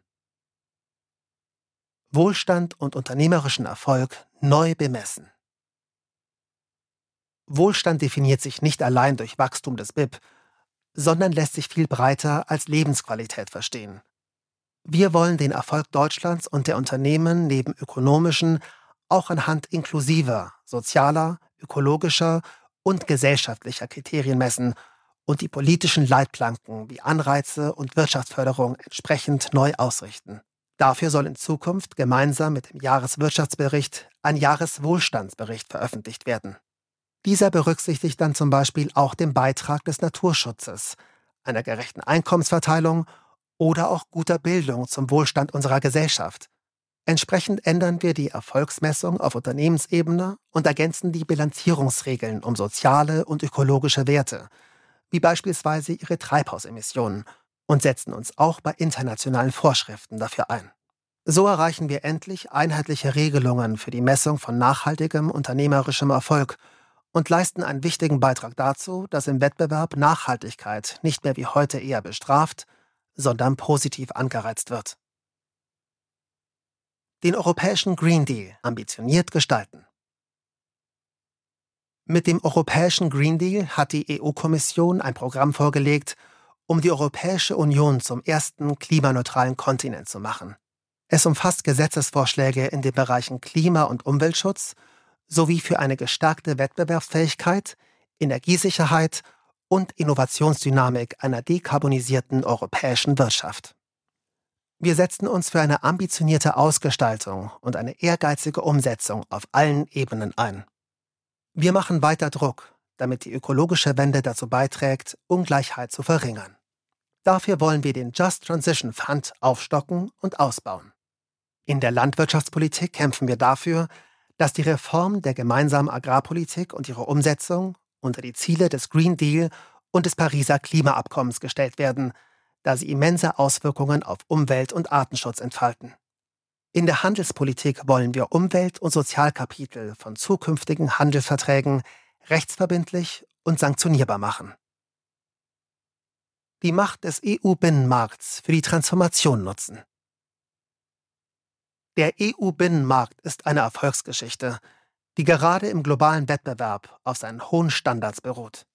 [SPEAKER 2] Wohlstand und unternehmerischen Erfolg neu bemessen. Wohlstand definiert sich nicht allein durch Wachstum des BIP, sondern lässt sich viel breiter als Lebensqualität verstehen. Wir wollen den Erfolg Deutschlands und der Unternehmen neben ökonomischen auch anhand inklusiver, sozialer, ökologischer und gesellschaftlicher Kriterien messen und die politischen Leitplanken wie Anreize und Wirtschaftsförderung entsprechend neu ausrichten. Dafür soll in Zukunft gemeinsam mit dem Jahreswirtschaftsbericht ein Jahreswohlstandsbericht veröffentlicht werden. Dieser berücksichtigt dann zum Beispiel auch den Beitrag des Naturschutzes, einer gerechten Einkommensverteilung oder auch guter Bildung zum Wohlstand unserer Gesellschaft. Entsprechend ändern wir die Erfolgsmessung auf Unternehmensebene und ergänzen die Bilanzierungsregeln um soziale und ökologische Werte, wie beispielsweise ihre Treibhausemissionen, und setzen uns auch bei internationalen Vorschriften dafür ein. So erreichen wir endlich einheitliche Regelungen für die Messung von nachhaltigem unternehmerischem Erfolg und leisten einen wichtigen Beitrag dazu, dass im Wettbewerb Nachhaltigkeit nicht mehr wie heute eher bestraft, sondern positiv angereizt wird. Den europäischen Green Deal ambitioniert gestalten. Mit dem Europäischen Green Deal hat die EU-Kommission ein Programm vorgelegt, um die Europäische Union zum ersten klimaneutralen Kontinent zu machen. Es umfasst Gesetzesvorschläge in den Bereichen Klima- und Umweltschutz sowie für eine gestärkte Wettbewerbsfähigkeit, Energiesicherheit und Innovationsdynamik einer dekarbonisierten europäischen Wirtschaft. Wir setzen uns für eine ambitionierte Ausgestaltung und eine ehrgeizige Umsetzung auf allen Ebenen ein. Wir machen weiter Druck, damit die ökologische Wende dazu beiträgt, Ungleichheit zu verringern. Dafür wollen wir den Just Transition Fund aufstocken und ausbauen. In der Landwirtschaftspolitik kämpfen wir dafür, dass die Reform der gemeinsamen Agrarpolitik und ihre Umsetzung unter die Ziele des Green Deal und des Pariser Klimaabkommens gestellt werden, da sie immense Auswirkungen auf Umwelt- und Artenschutz entfalten. In der Handelspolitik wollen wir Umwelt- und Sozialkapitel von zukünftigen Handelsverträgen rechtsverbindlich und sanktionierbar machen. Die Macht des EU-Binnenmarkts für die Transformation nutzen. Der EU-Binnenmarkt ist eine Erfolgsgeschichte, die gerade im globalen Wettbewerb auf seinen hohen Standards beruht.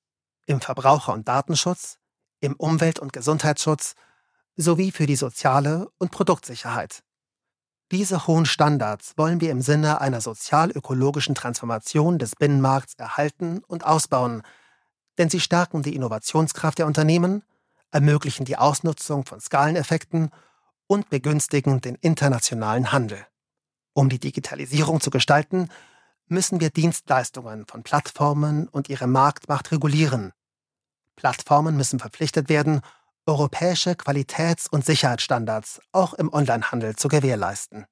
[SPEAKER 2] Im Verbraucher- und Datenschutz, im Umwelt- und Gesundheitsschutz sowie für die soziale und Produktsicherheit. Diese hohen Standards wollen wir im Sinne einer sozial-ökologischen Transformation des Binnenmarkts erhalten und ausbauen, denn sie stärken die Innovationskraft der Unternehmen, ermöglichen die Ausnutzung von Skaleneffekten und begünstigen den internationalen Handel. Um die Digitalisierung zu gestalten, müssen wir Dienstleistungen von Plattformen und ihre Marktmacht regulieren. Plattformen müssen verpflichtet werden, europäische Qualitäts- und Sicherheitsstandards auch im Onlinehandel zu gewährleisten.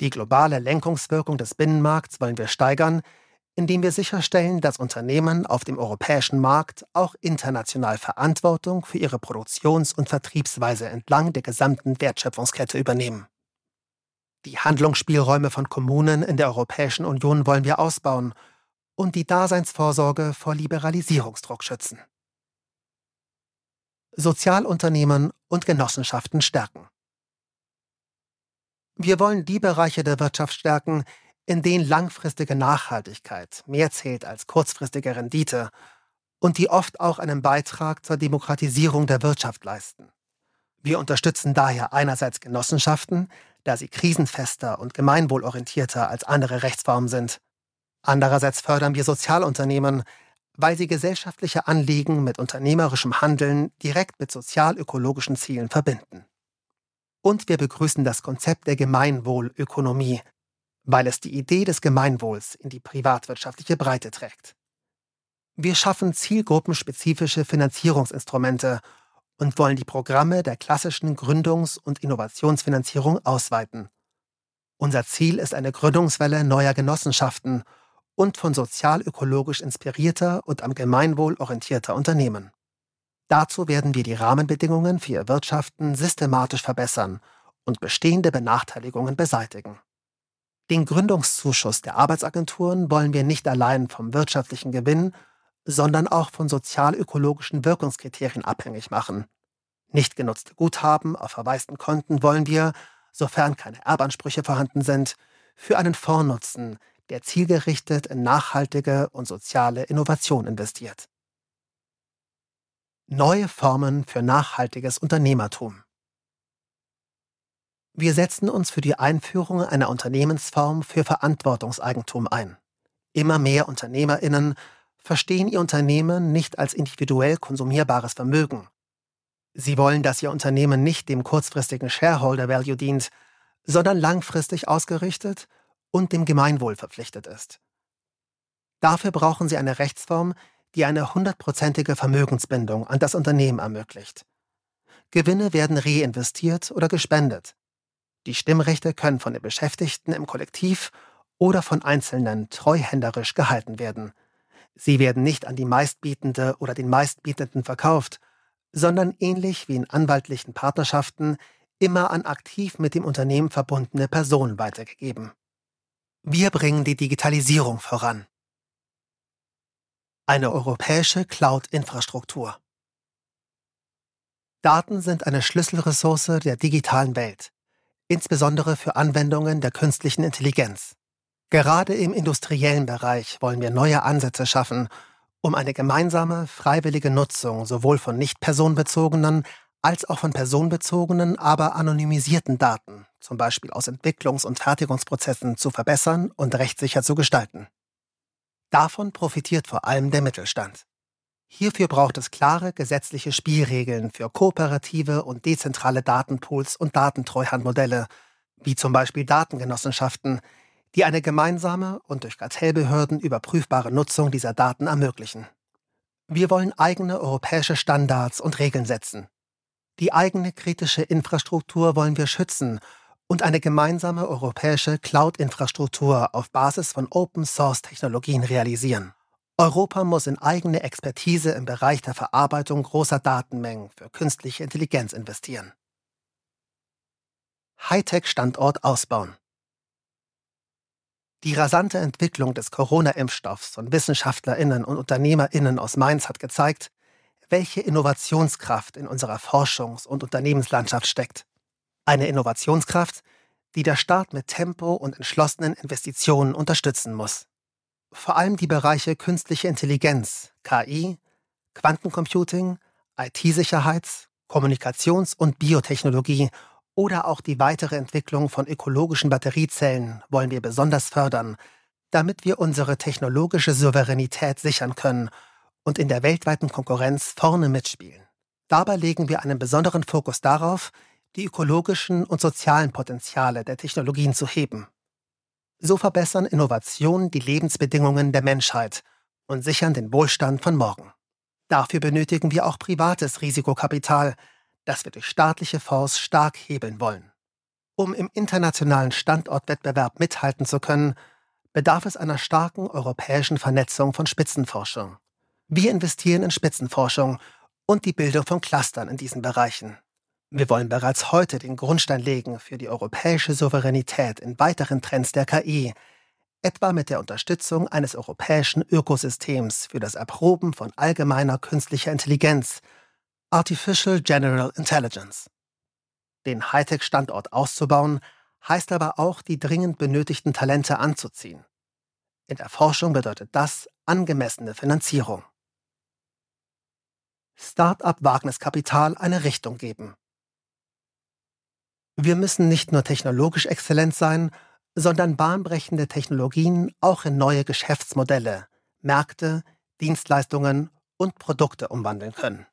[SPEAKER 2] Die globale Lenkungswirkung des Binnenmarkts wollen wir steigern, indem wir sicherstellen, dass Unternehmen auf dem europäischen Markt auch international Verantwortung für ihre Produktions- und Vertriebsweise entlang der gesamten Wertschöpfungskette übernehmen. Die Handlungsspielräume von Kommunen in der Europäischen Union wollen wir ausbauen und die Daseinsvorsorge vor Liberalisierungsdruck schützen. Sozialunternehmen und Genossenschaften stärken. Wir wollen die Bereiche der Wirtschaft stärken, in denen langfristige Nachhaltigkeit mehr zählt als kurzfristige Rendite und die oft auch einen Beitrag zur Demokratisierung der Wirtschaft leisten. Wir unterstützen daher einerseits Genossenschaften, da sie krisenfester und gemeinwohlorientierter als andere Rechtsformen sind. Andererseits fördern wir Sozialunternehmen, weil sie gesellschaftliche Anliegen mit unternehmerischem Handeln direkt mit sozial-ökologischen Zielen verbinden. Und wir begrüßen das Konzept der Gemeinwohlökonomie, weil es die Idee des Gemeinwohls in die privatwirtschaftliche Breite trägt. Wir schaffen zielgruppenspezifische Finanzierungsinstrumente und wollen die Programme der klassischen Gründungs- und Innovationsfinanzierung ausweiten. Unser Ziel ist eine Gründungswelle neuer Genossenschaften und von sozial-ökologisch inspirierter und am Gemeinwohl orientierter Unternehmen. Dazu werden wir die Rahmenbedingungen für ihr Wirtschaften systematisch verbessern und bestehende Benachteiligungen beseitigen. Den Gründungszuschuss der Arbeitsagenturen wollen wir nicht allein vom wirtschaftlichen Gewinn, sondern auch von sozial-ökologischen Wirkungskriterien abhängig machen. Nicht genutzte Guthaben auf verwaisten Konten wollen wir, sofern keine Erbansprüche vorhanden sind, für einen Fonds nutzen, der zielgerichtet in nachhaltige und soziale Innovation investiert. Neue Formen für nachhaltiges Unternehmertum. Wir setzen uns für die Einführung einer Unternehmensform für Verantwortungseigentum ein. Immer mehr Unternehmerinnen verstehen ihr Unternehmen nicht als individuell konsumierbares Vermögen. Sie wollen, dass ihr Unternehmen nicht dem kurzfristigen Shareholder Value dient, sondern langfristig ausgerichtet und dem Gemeinwohl verpflichtet ist. Dafür brauchen sie eine Rechtsform, die eine hundertprozentige Vermögensbindung an das Unternehmen ermöglicht. Gewinne werden reinvestiert oder gespendet. Die Stimmrechte können von den Beschäftigten im Kollektiv oder von Einzelnen treuhänderisch gehalten werden. Sie werden nicht an die Meistbietende oder den Meistbietenden verkauft, sondern ähnlich wie in anwaltlichen Partnerschaften immer an aktiv mit dem Unternehmen verbundene Personen weitergegeben. Wir bringen die Digitalisierung voran. Eine europäische Cloud-Infrastruktur. Daten sind eine Schlüsselressource der digitalen Welt, insbesondere für Anwendungen der künstlichen Intelligenz. Gerade im industriellen Bereich wollen wir neue Ansätze schaffen, um eine gemeinsame, freiwillige Nutzung sowohl von nicht personenbezogenen als auch von personenbezogenen, aber anonymisierten Daten, zum Beispiel aus Entwicklungs- und Fertigungsprozessen, zu verbessern und rechtssicher zu gestalten. Davon profitiert vor allem der Mittelstand. Hierfür braucht es klare gesetzliche Spielregeln für kooperative und dezentrale Datenpools und Datentreuhandmodelle, wie zum Beispiel Datengenossenschaften, die eine gemeinsame und durch Kartellbehörden überprüfbare Nutzung dieser Daten ermöglichen. Wir wollen eigene europäische Standards und Regeln setzen. Die eigene kritische Infrastruktur wollen wir schützen und eine gemeinsame europäische Cloud-Infrastruktur auf Basis von Open-Source-Technologien realisieren. Europa muss in eigene Expertise im Bereich der Verarbeitung großer Datenmengen für künstliche Intelligenz investieren. Hightech-Standort ausbauen. Die rasante Entwicklung des Corona-Impfstoffs von Wissenschaftlerinnen und Unternehmerinnen aus Mainz hat gezeigt, welche Innovationskraft in unserer Forschungs- und Unternehmenslandschaft steckt. Eine Innovationskraft, die der Staat mit Tempo und entschlossenen Investitionen unterstützen muss. Vor allem die Bereiche künstliche Intelligenz, KI, Quantencomputing, IT-Sicherheits-, Kommunikations- und Biotechnologie oder auch die weitere Entwicklung von ökologischen Batteriezellen wollen wir besonders fördern, damit wir unsere technologische Souveränität sichern können und in der weltweiten Konkurrenz vorne mitspielen. Dabei legen wir einen besonderen Fokus darauf, die ökologischen und sozialen Potenziale der Technologien zu heben. So verbessern Innovationen die Lebensbedingungen der Menschheit und sichern den Wohlstand von morgen. Dafür benötigen wir auch privates Risikokapital, das wir durch staatliche Fonds stark hebeln wollen. Um im internationalen Standortwettbewerb mithalten zu können, bedarf es einer starken europäischen Vernetzung von Spitzenforschung. Wir investieren in Spitzenforschung und die Bildung von Clustern in diesen Bereichen. Wir wollen bereits heute den Grundstein legen für die europäische Souveränität in weiteren Trends der KI, etwa mit der Unterstützung eines europäischen Ökosystems für das Erproben von allgemeiner künstlicher Intelligenz, Artificial General Intelligence. Den Hightech-Standort auszubauen, heißt aber auch, die dringend benötigten Talente anzuziehen. In der Forschung bedeutet das angemessene Finanzierung. Start-up-Wagniskapital eine Richtung geben. Wir müssen nicht nur technologisch exzellent sein, sondern bahnbrechende Technologien auch in neue Geschäftsmodelle, Märkte, Dienstleistungen und Produkte umwandeln können.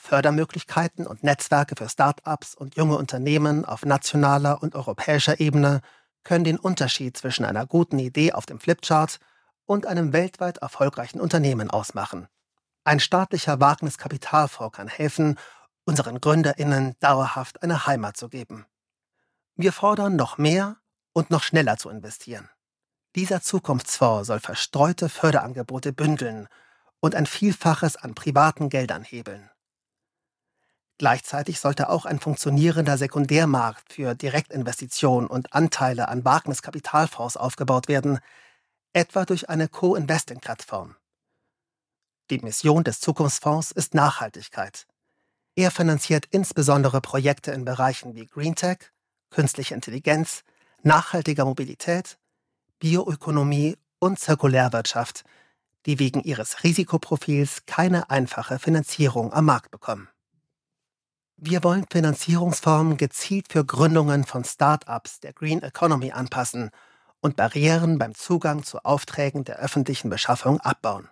[SPEAKER 2] Fördermöglichkeiten und Netzwerke für Start-ups und junge Unternehmen auf nationaler und europäischer Ebene können den Unterschied zwischen einer guten Idee auf dem Flipchart und einem weltweit erfolgreichen Unternehmen ausmachen. Ein staatlicher Wagniskapitalfonds kann helfen, unseren Gründerinnen dauerhaft eine Heimat zu geben. Wir fordern noch mehr und noch schneller zu investieren. Dieser Zukunftsfonds soll verstreute Förderangebote bündeln und ein Vielfaches an privaten Geldern hebeln. Gleichzeitig sollte auch ein funktionierender Sekundärmarkt für Direktinvestitionen und Anteile an Wagniskapitalfonds aufgebaut werden, etwa durch eine Co-Investing-Plattform. Die Mission des Zukunftsfonds ist Nachhaltigkeit. Er finanziert insbesondere Projekte in Bereichen wie Greentech, künstliche Intelligenz, nachhaltiger Mobilität, Bioökonomie und Zirkulärwirtschaft, die wegen ihres Risikoprofils keine einfache Finanzierung am Markt bekommen. Wir wollen Finanzierungsformen gezielt für Gründungen von Start-ups der Green Economy anpassen und Barrieren beim Zugang zu Aufträgen der öffentlichen Beschaffung abbauen.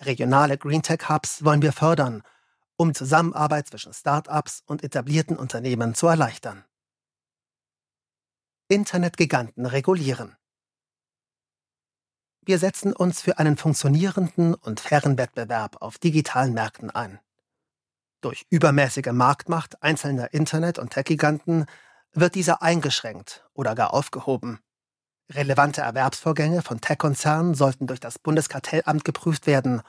[SPEAKER 2] Regionale Green Tech Hubs wollen wir fördern, um Zusammenarbeit zwischen Start-ups und etablierten Unternehmen zu erleichtern. Internetgiganten regulieren. Wir setzen uns für einen funktionierenden und fairen Wettbewerb auf digitalen Märkten ein. Durch übermäßige Marktmacht einzelner Internet- und Tech-Giganten wird dieser eingeschränkt oder gar aufgehoben. Relevante Erwerbsvorgänge von Tech-Konzernen sollten durch das Bundeskartellamt geprüft werden,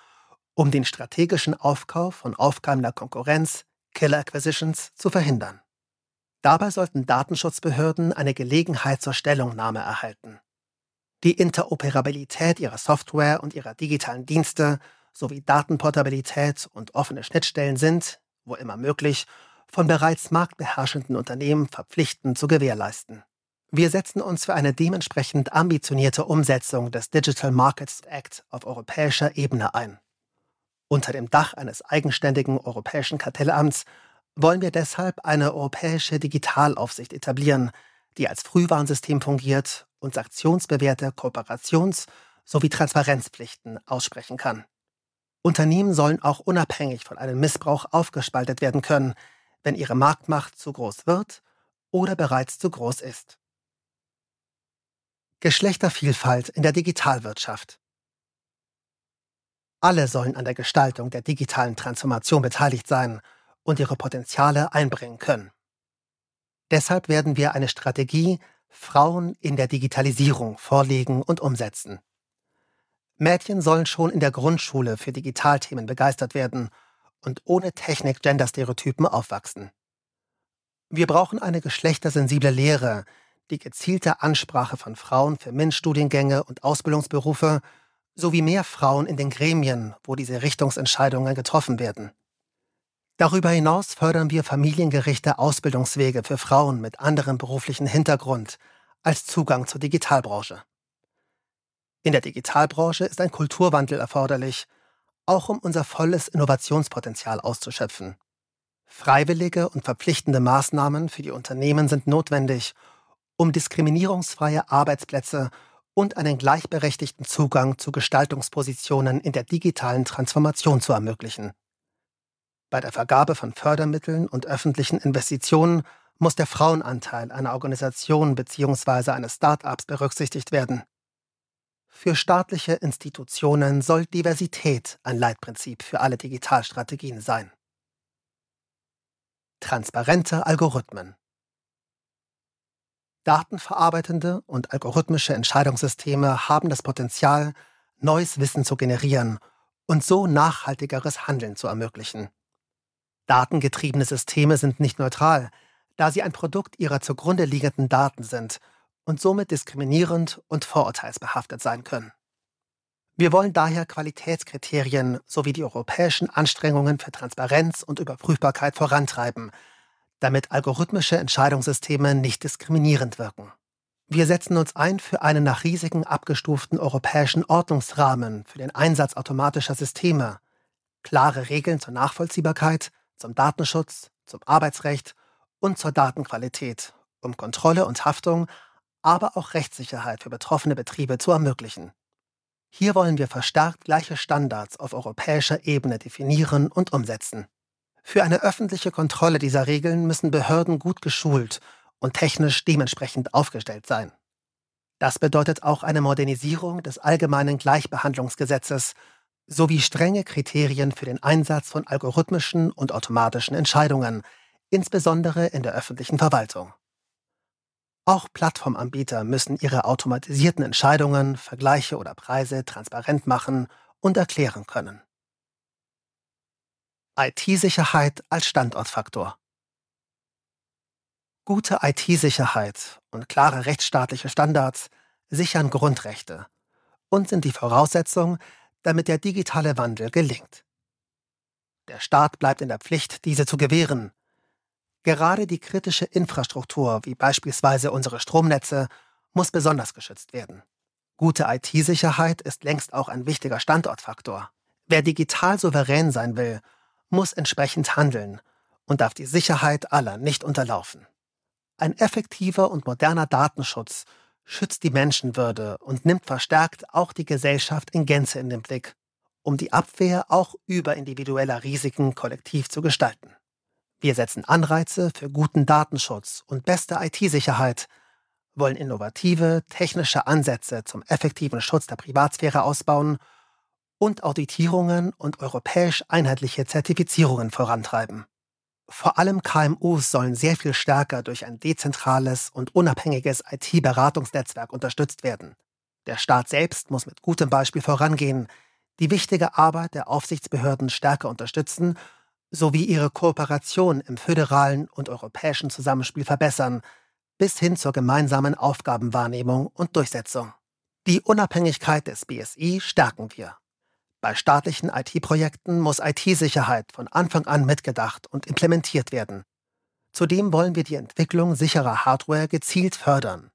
[SPEAKER 2] um den strategischen Aufkauf von aufkeimender Konkurrenz, Killer Acquisitions, zu verhindern. Dabei sollten Datenschutzbehörden eine Gelegenheit zur Stellungnahme erhalten. Die Interoperabilität ihrer Software und ihrer digitalen Dienste sowie Datenportabilität und offene Schnittstellen sind, wo immer möglich, von bereits marktbeherrschenden Unternehmen verpflichtend zu gewährleisten. Wir setzen uns für eine dementsprechend ambitionierte Umsetzung des Digital Markets Act auf europäischer Ebene ein. Unter dem Dach eines eigenständigen europäischen Kartellamts wollen wir deshalb eine europäische Digitalaufsicht etablieren, die als Frühwarnsystem fungiert und sanktionsbewährte Kooperations- sowie Transparenzpflichten aussprechen kann. Unternehmen sollen auch unabhängig von einem Missbrauch aufgespaltet werden können, wenn ihre Marktmacht zu groß wird oder bereits zu groß ist. Geschlechtervielfalt in der Digitalwirtschaft. Alle sollen an der Gestaltung der digitalen Transformation beteiligt sein und ihre Potenziale einbringen können. Deshalb werden wir eine Strategie Frauen in der Digitalisierung vorlegen und umsetzen. Mädchen sollen schon in der Grundschule für Digitalthemen begeistert werden und ohne Technik-Gender-Stereotypen aufwachsen. Wir brauchen eine geschlechtersensible Lehre, die gezielte Ansprache von Frauen für MINT-Studiengänge und Ausbildungsberufe sowie mehr Frauen in den Gremien, wo diese Richtungsentscheidungen getroffen werden. Darüber hinaus fördern wir familiengerechte Ausbildungswege für Frauen mit anderem beruflichen Hintergrund als Zugang zur Digitalbranche. In der Digitalbranche ist ein Kulturwandel erforderlich, auch um unser volles Innovationspotenzial auszuschöpfen. Freiwillige und verpflichtende Maßnahmen für die Unternehmen sind notwendig, um diskriminierungsfreie Arbeitsplätze und einen gleichberechtigten Zugang zu Gestaltungspositionen in der digitalen Transformation zu ermöglichen. Bei der Vergabe von Fördermitteln und öffentlichen Investitionen muss der Frauenanteil einer Organisation bzw. eines Start-ups berücksichtigt werden. Für staatliche Institutionen soll Diversität ein Leitprinzip für alle Digitalstrategien sein. Transparente Algorithmen Datenverarbeitende und algorithmische Entscheidungssysteme haben das Potenzial, neues Wissen zu generieren und so nachhaltigeres Handeln zu ermöglichen. Datengetriebene Systeme sind nicht neutral, da sie ein Produkt ihrer zugrunde liegenden Daten sind und somit diskriminierend und vorurteilsbehaftet sein können. Wir wollen daher Qualitätskriterien sowie die europäischen Anstrengungen für Transparenz und Überprüfbarkeit vorantreiben, damit algorithmische Entscheidungssysteme nicht diskriminierend wirken. Wir setzen uns ein für einen nach Risiken abgestuften europäischen Ordnungsrahmen für den Einsatz automatischer Systeme, klare Regeln zur Nachvollziehbarkeit, zum Datenschutz, zum Arbeitsrecht und zur Datenqualität, um Kontrolle und Haftung, aber auch Rechtssicherheit für betroffene Betriebe zu ermöglichen. Hier wollen wir verstärkt gleiche Standards auf europäischer Ebene definieren und umsetzen. Für eine öffentliche Kontrolle dieser Regeln müssen Behörden gut geschult und technisch dementsprechend aufgestellt sein. Das bedeutet auch eine Modernisierung des allgemeinen Gleichbehandlungsgesetzes sowie strenge Kriterien für den Einsatz von algorithmischen und automatischen Entscheidungen, insbesondere in der öffentlichen Verwaltung. Auch Plattformanbieter müssen ihre automatisierten Entscheidungen, Vergleiche oder Preise transparent machen und erklären können. IT-Sicherheit als Standortfaktor. Gute IT-Sicherheit und klare rechtsstaatliche Standards sichern Grundrechte und sind die Voraussetzung, damit der digitale Wandel gelingt. Der Staat bleibt in der Pflicht, diese zu gewähren. Gerade die kritische Infrastruktur, wie beispielsweise unsere Stromnetze, muss besonders geschützt werden. Gute IT-Sicherheit ist längst auch ein wichtiger Standortfaktor. Wer digital souverän sein will, muss entsprechend handeln und darf die Sicherheit aller nicht unterlaufen. Ein effektiver und moderner Datenschutz schützt die Menschenwürde und nimmt verstärkt auch die Gesellschaft in Gänze in den Blick, um die Abwehr auch über individueller Risiken kollektiv zu gestalten. Wir setzen Anreize für guten Datenschutz und beste IT-Sicherheit, wollen innovative technische Ansätze zum effektiven Schutz der Privatsphäre ausbauen und Auditierungen und europäisch einheitliche Zertifizierungen vorantreiben. Vor allem KMUs sollen sehr viel stärker durch ein dezentrales und unabhängiges IT-Beratungsnetzwerk unterstützt werden. Der Staat selbst muss mit gutem Beispiel vorangehen, die wichtige Arbeit der Aufsichtsbehörden stärker unterstützen sowie ihre Kooperation im föderalen und europäischen Zusammenspiel verbessern, bis hin zur gemeinsamen Aufgabenwahrnehmung und Durchsetzung. Die Unabhängigkeit des BSI stärken wir. Bei staatlichen IT-Projekten muss IT-Sicherheit von Anfang an mitgedacht und implementiert werden. Zudem wollen wir die Entwicklung sicherer Hardware gezielt fördern.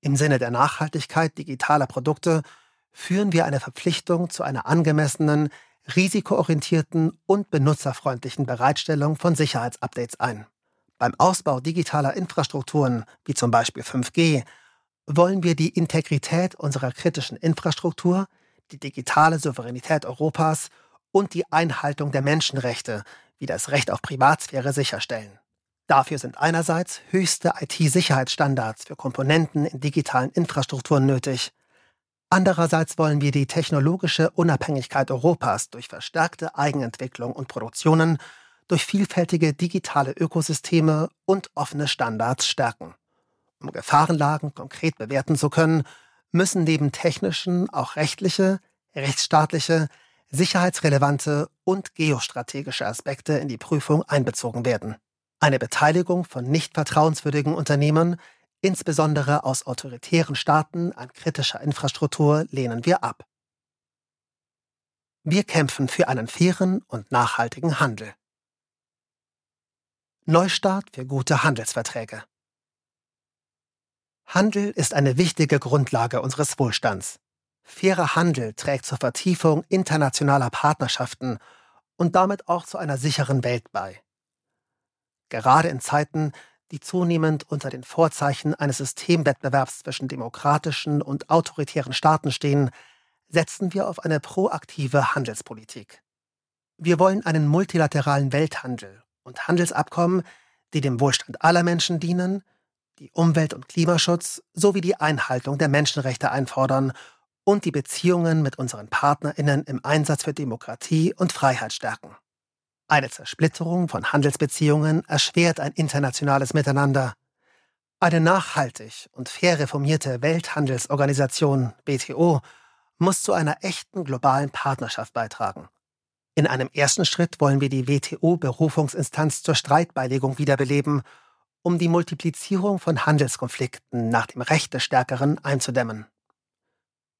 [SPEAKER 2] Im Sinne der Nachhaltigkeit digitaler Produkte führen wir eine Verpflichtung zu einer angemessenen, risikoorientierten und benutzerfreundlichen Bereitstellung von Sicherheitsupdates ein. Beim Ausbau digitaler Infrastrukturen, wie zum Beispiel 5G, wollen wir die Integrität unserer kritischen Infrastruktur die digitale Souveränität Europas und die Einhaltung der Menschenrechte wie das Recht auf Privatsphäre sicherstellen. Dafür sind einerseits höchste IT-Sicherheitsstandards für Komponenten in digitalen Infrastrukturen nötig. Andererseits wollen wir die technologische Unabhängigkeit Europas durch verstärkte Eigenentwicklung und Produktionen, durch vielfältige digitale Ökosysteme und offene Standards stärken. Um Gefahrenlagen konkret bewerten zu können, müssen neben technischen auch rechtliche, rechtsstaatliche, sicherheitsrelevante und geostrategische Aspekte in die Prüfung einbezogen werden. Eine Beteiligung von nicht vertrauenswürdigen Unternehmen, insbesondere aus autoritären Staaten, an kritischer Infrastruktur lehnen wir ab. Wir kämpfen für einen fairen und nachhaltigen Handel. Neustart für gute Handelsverträge. Handel ist eine wichtige Grundlage unseres Wohlstands. Fairer Handel trägt zur Vertiefung internationaler Partnerschaften und damit auch zu einer sicheren Welt bei. Gerade in Zeiten, die zunehmend unter den Vorzeichen eines Systemwettbewerbs zwischen demokratischen und autoritären Staaten stehen, setzen wir auf eine proaktive Handelspolitik. Wir wollen einen multilateralen Welthandel und Handelsabkommen, die dem Wohlstand aller Menschen dienen, die Umwelt- und Klimaschutz sowie die Einhaltung der Menschenrechte einfordern und die Beziehungen mit unseren Partnerinnen im Einsatz für Demokratie und Freiheit stärken. Eine Zersplitterung von Handelsbeziehungen erschwert ein internationales Miteinander. Eine nachhaltig und fair reformierte Welthandelsorganisation WTO muss zu einer echten globalen Partnerschaft beitragen. In einem ersten Schritt wollen wir die WTO-Berufungsinstanz zur Streitbeilegung wiederbeleben um die Multiplizierung von Handelskonflikten nach dem Recht des Stärkeren einzudämmen.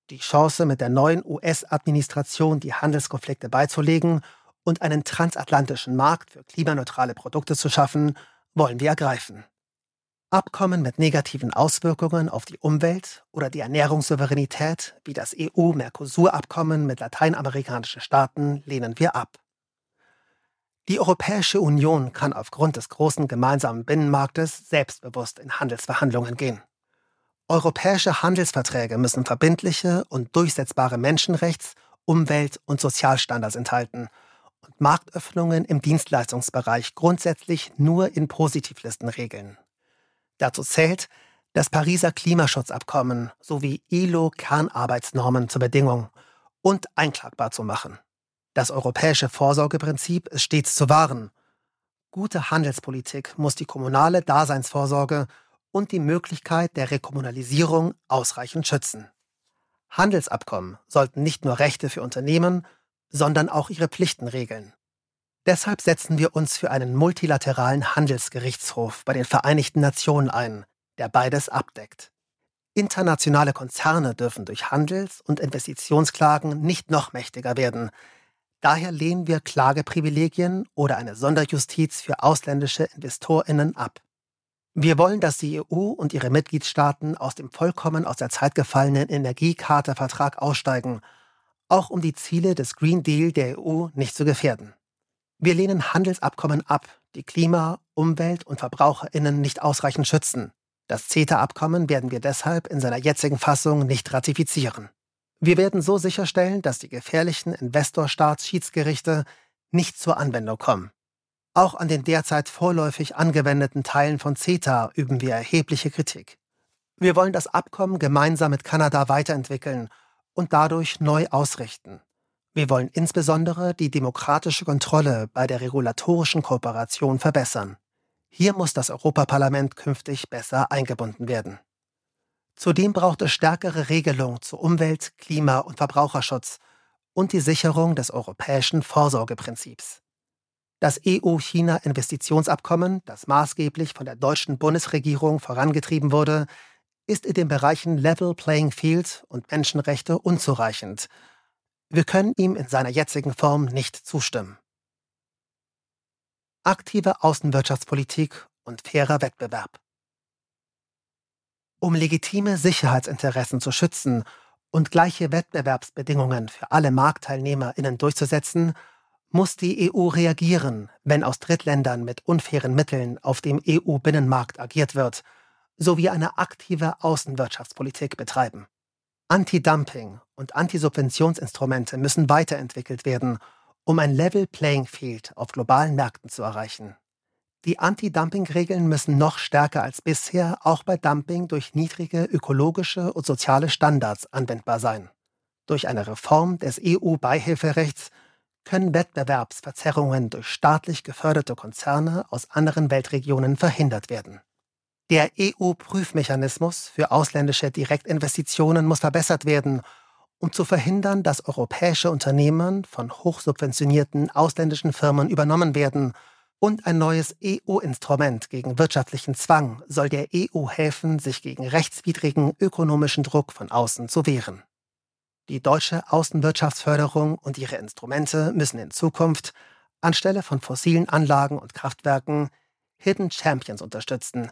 [SPEAKER 2] Die Chance, mit der neuen US-Administration die Handelskonflikte beizulegen und einen transatlantischen Markt für klimaneutrale Produkte zu schaffen, wollen wir ergreifen. Abkommen mit negativen Auswirkungen auf die Umwelt oder die Ernährungssouveränität, wie das EU-Mercosur-Abkommen mit lateinamerikanischen Staaten, lehnen wir ab. Die Europäische Union kann aufgrund des großen gemeinsamen Binnenmarktes selbstbewusst in Handelsverhandlungen gehen. Europäische Handelsverträge müssen verbindliche und durchsetzbare Menschenrechts-, Umwelt- und Sozialstandards enthalten und Marktöffnungen im Dienstleistungsbereich grundsätzlich nur in Positivlisten regeln. Dazu zählt, das Pariser Klimaschutzabkommen sowie ILO-Kernarbeitsnormen zur Bedingung und einklagbar zu machen. Das europäische Vorsorgeprinzip ist stets zu wahren. Gute Handelspolitik muss die kommunale Daseinsvorsorge und die Möglichkeit der Rekommunalisierung ausreichend schützen. Handelsabkommen sollten nicht nur Rechte für Unternehmen, sondern auch ihre Pflichten regeln. Deshalb setzen wir uns für einen multilateralen Handelsgerichtshof bei den Vereinigten Nationen ein, der beides abdeckt. Internationale Konzerne dürfen durch Handels- und Investitionsklagen nicht noch mächtiger werden. Daher lehnen wir Klageprivilegien oder eine Sonderjustiz für ausländische Investorinnen ab. Wir wollen, dass die EU und ihre Mitgliedstaaten aus dem vollkommen aus der Zeit gefallenen Energiecharta-Vertrag aussteigen, auch um die Ziele des Green Deal der EU nicht zu gefährden. Wir lehnen Handelsabkommen ab, die Klima, Umwelt und Verbraucherinnen nicht ausreichend schützen. Das CETA-Abkommen werden wir deshalb in seiner jetzigen Fassung nicht ratifizieren. Wir werden so sicherstellen, dass die gefährlichen Investorstaatsschiedsgerichte nicht zur Anwendung kommen. Auch an den derzeit vorläufig angewendeten Teilen von CETA üben wir erhebliche Kritik. Wir wollen das Abkommen gemeinsam mit Kanada weiterentwickeln und dadurch neu ausrichten. Wir wollen insbesondere die demokratische Kontrolle bei der regulatorischen Kooperation verbessern. Hier muss das Europaparlament künftig besser eingebunden werden. Zudem braucht es stärkere Regelungen zu Umwelt, Klima und Verbraucherschutz und die Sicherung des europäischen Vorsorgeprinzips. Das EU-China-Investitionsabkommen, das maßgeblich von der deutschen Bundesregierung vorangetrieben wurde, ist in den Bereichen Level Playing Field und Menschenrechte unzureichend wir können ihm in seiner jetzigen Form nicht zustimmen. Aktive Außenwirtschaftspolitik und fairer Wettbewerb. Um legitime Sicherheitsinteressen zu schützen und gleiche Wettbewerbsbedingungen für alle Marktteilnehmerinnen durchzusetzen, muss die EU reagieren, wenn aus Drittländern mit unfairen Mitteln auf dem EU-Binnenmarkt agiert wird, sowie eine aktive Außenwirtschaftspolitik betreiben. Anti-Dumping und Antisubventionsinstrumente müssen weiterentwickelt werden, um ein Level Playing Field auf globalen Märkten zu erreichen. Die Anti-Dumping-Regeln müssen noch stärker als bisher auch bei Dumping durch niedrige ökologische und soziale Standards anwendbar sein. Durch eine Reform des EU-Beihilferechts können Wettbewerbsverzerrungen durch staatlich geförderte Konzerne aus anderen Weltregionen verhindert werden. Der EU-Prüfmechanismus für ausländische Direktinvestitionen muss verbessert werden, um zu verhindern, dass europäische Unternehmen von hochsubventionierten ausländischen Firmen übernommen werden. Und ein neues EU-Instrument gegen wirtschaftlichen Zwang soll der EU helfen, sich gegen rechtswidrigen ökonomischen Druck von außen zu wehren. Die deutsche Außenwirtschaftsförderung und ihre Instrumente müssen in Zukunft anstelle von fossilen Anlagen und Kraftwerken Hidden Champions unterstützen,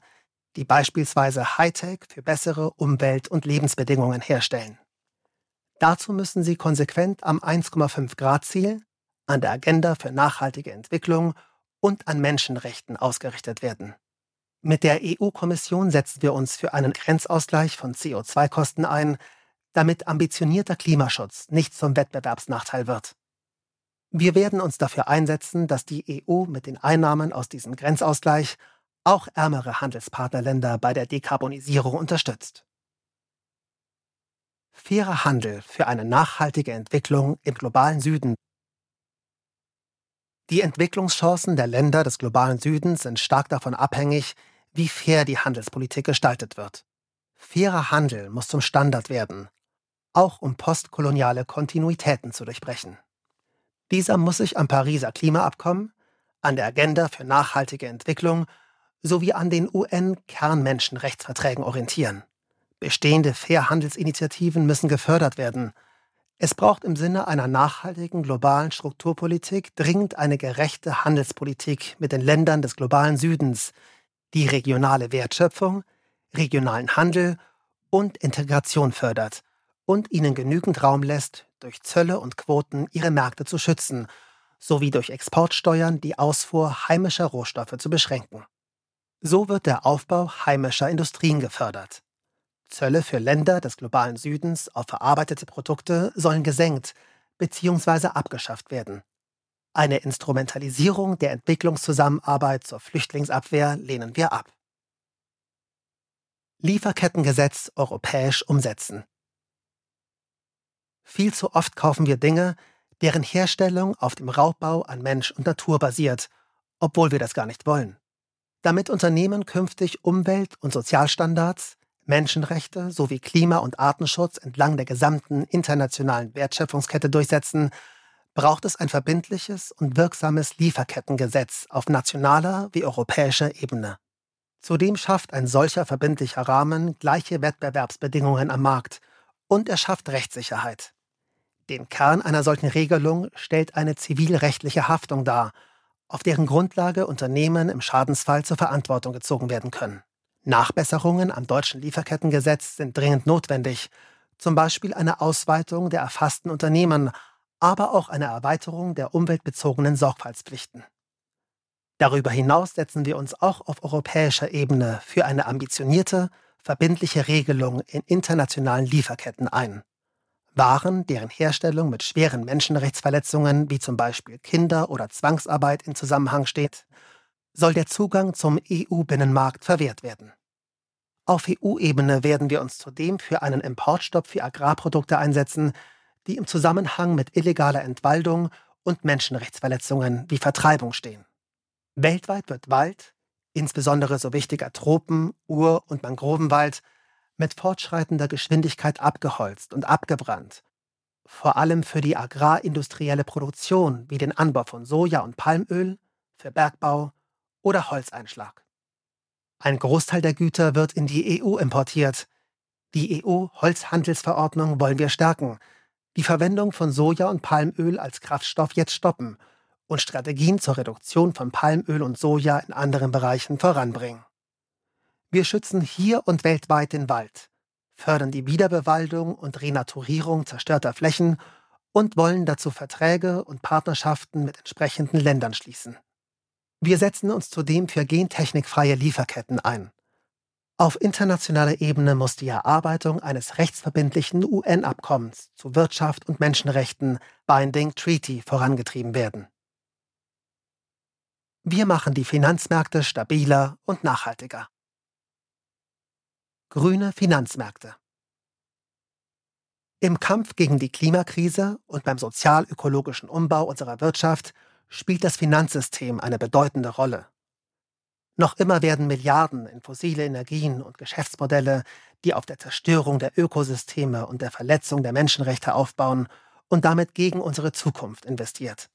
[SPEAKER 2] die beispielsweise Hightech für bessere Umwelt- und Lebensbedingungen herstellen. Dazu müssen sie konsequent am 1,5 Grad Ziel, an der Agenda für nachhaltige Entwicklung und an Menschenrechten ausgerichtet werden. Mit der EU-Kommission setzen wir uns für einen Grenzausgleich von CO2-Kosten ein, damit ambitionierter Klimaschutz nicht zum Wettbewerbsnachteil wird. Wir werden uns dafür einsetzen, dass die EU mit den Einnahmen aus diesem Grenzausgleich auch ärmere Handelspartnerländer bei der Dekarbonisierung unterstützt. Fairer Handel für eine nachhaltige Entwicklung im globalen Süden. Die Entwicklungschancen der Länder des globalen Südens sind stark davon abhängig, wie fair die Handelspolitik gestaltet wird. Fairer Handel muss zum Standard werden, auch um postkoloniale Kontinuitäten zu durchbrechen. Dieser muss sich am Pariser Klimaabkommen, an der Agenda für nachhaltige Entwicklung sowie an den UN-Kernmenschenrechtsverträgen orientieren. Bestehende Fairhandelsinitiativen müssen gefördert werden. Es braucht im Sinne einer nachhaltigen globalen Strukturpolitik dringend eine gerechte Handelspolitik mit den Ländern des globalen Südens, die regionale Wertschöpfung, regionalen Handel und Integration fördert und ihnen genügend Raum lässt, durch Zölle und Quoten ihre Märkte zu schützen, sowie durch Exportsteuern die Ausfuhr heimischer Rohstoffe zu beschränken. So wird der Aufbau heimischer Industrien gefördert. Zölle für Länder des globalen Südens auf verarbeitete Produkte sollen gesenkt bzw. abgeschafft werden. Eine Instrumentalisierung der Entwicklungszusammenarbeit zur Flüchtlingsabwehr lehnen wir ab. Lieferkettengesetz europäisch umsetzen. Viel zu oft kaufen wir Dinge, deren Herstellung auf dem Raubbau an Mensch und Natur basiert, obwohl wir das gar nicht wollen. Damit Unternehmen künftig Umwelt- und Sozialstandards, Menschenrechte sowie Klima- und Artenschutz entlang der gesamten internationalen Wertschöpfungskette durchsetzen, braucht es ein verbindliches und wirksames Lieferkettengesetz auf nationaler wie europäischer Ebene. Zudem schafft ein solcher verbindlicher Rahmen gleiche Wettbewerbsbedingungen am Markt und er schafft Rechtssicherheit. Den Kern einer solchen Regelung stellt eine zivilrechtliche Haftung dar, auf deren Grundlage Unternehmen im Schadensfall zur Verantwortung gezogen werden können. Nachbesserungen am deutschen Lieferkettengesetz sind dringend notwendig, zum Beispiel eine Ausweitung der erfassten Unternehmen, aber auch eine Erweiterung der umweltbezogenen Sorgfaltspflichten. Darüber hinaus setzen wir uns auch auf europäischer Ebene für eine ambitionierte, verbindliche Regelung in internationalen Lieferketten ein. Waren, deren Herstellung mit schweren Menschenrechtsverletzungen wie zum Beispiel Kinder- oder Zwangsarbeit in Zusammenhang steht, soll der Zugang zum EU-Binnenmarkt verwehrt werden. Auf EU-Ebene werden wir uns zudem für einen Importstopp für Agrarprodukte einsetzen, die im Zusammenhang mit illegaler Entwaldung und Menschenrechtsverletzungen wie Vertreibung stehen. Weltweit wird Wald, insbesondere so wichtiger Tropen-, Ur- und Mangrovenwald, mit fortschreitender Geschwindigkeit abgeholzt und abgebrannt, vor allem für die agrarindustrielle Produktion wie den Anbau von Soja und Palmöl, für Bergbau oder Holzeinschlag. Ein Großteil der Güter wird in die EU importiert. Die EU-Holzhandelsverordnung wollen wir stärken, die Verwendung von Soja und Palmöl als Kraftstoff jetzt stoppen und Strategien zur Reduktion von Palmöl und Soja in anderen Bereichen voranbringen. Wir schützen hier und weltweit den Wald, fördern die Wiederbewaldung und Renaturierung zerstörter Flächen und wollen dazu Verträge und Partnerschaften mit entsprechenden Ländern schließen. Wir setzen uns zudem für gentechnikfreie Lieferketten ein. Auf internationaler Ebene muss die Erarbeitung eines rechtsverbindlichen UN-Abkommens zu Wirtschaft und Menschenrechten Binding Treaty vorangetrieben werden. Wir machen die Finanzmärkte stabiler und nachhaltiger. Grüne Finanzmärkte Im Kampf gegen die Klimakrise und beim sozial-ökologischen Umbau unserer Wirtschaft spielt das Finanzsystem eine bedeutende Rolle. Noch immer werden Milliarden in fossile Energien und Geschäftsmodelle, die auf der Zerstörung der Ökosysteme und der Verletzung der Menschenrechte aufbauen und damit gegen unsere Zukunft investiert.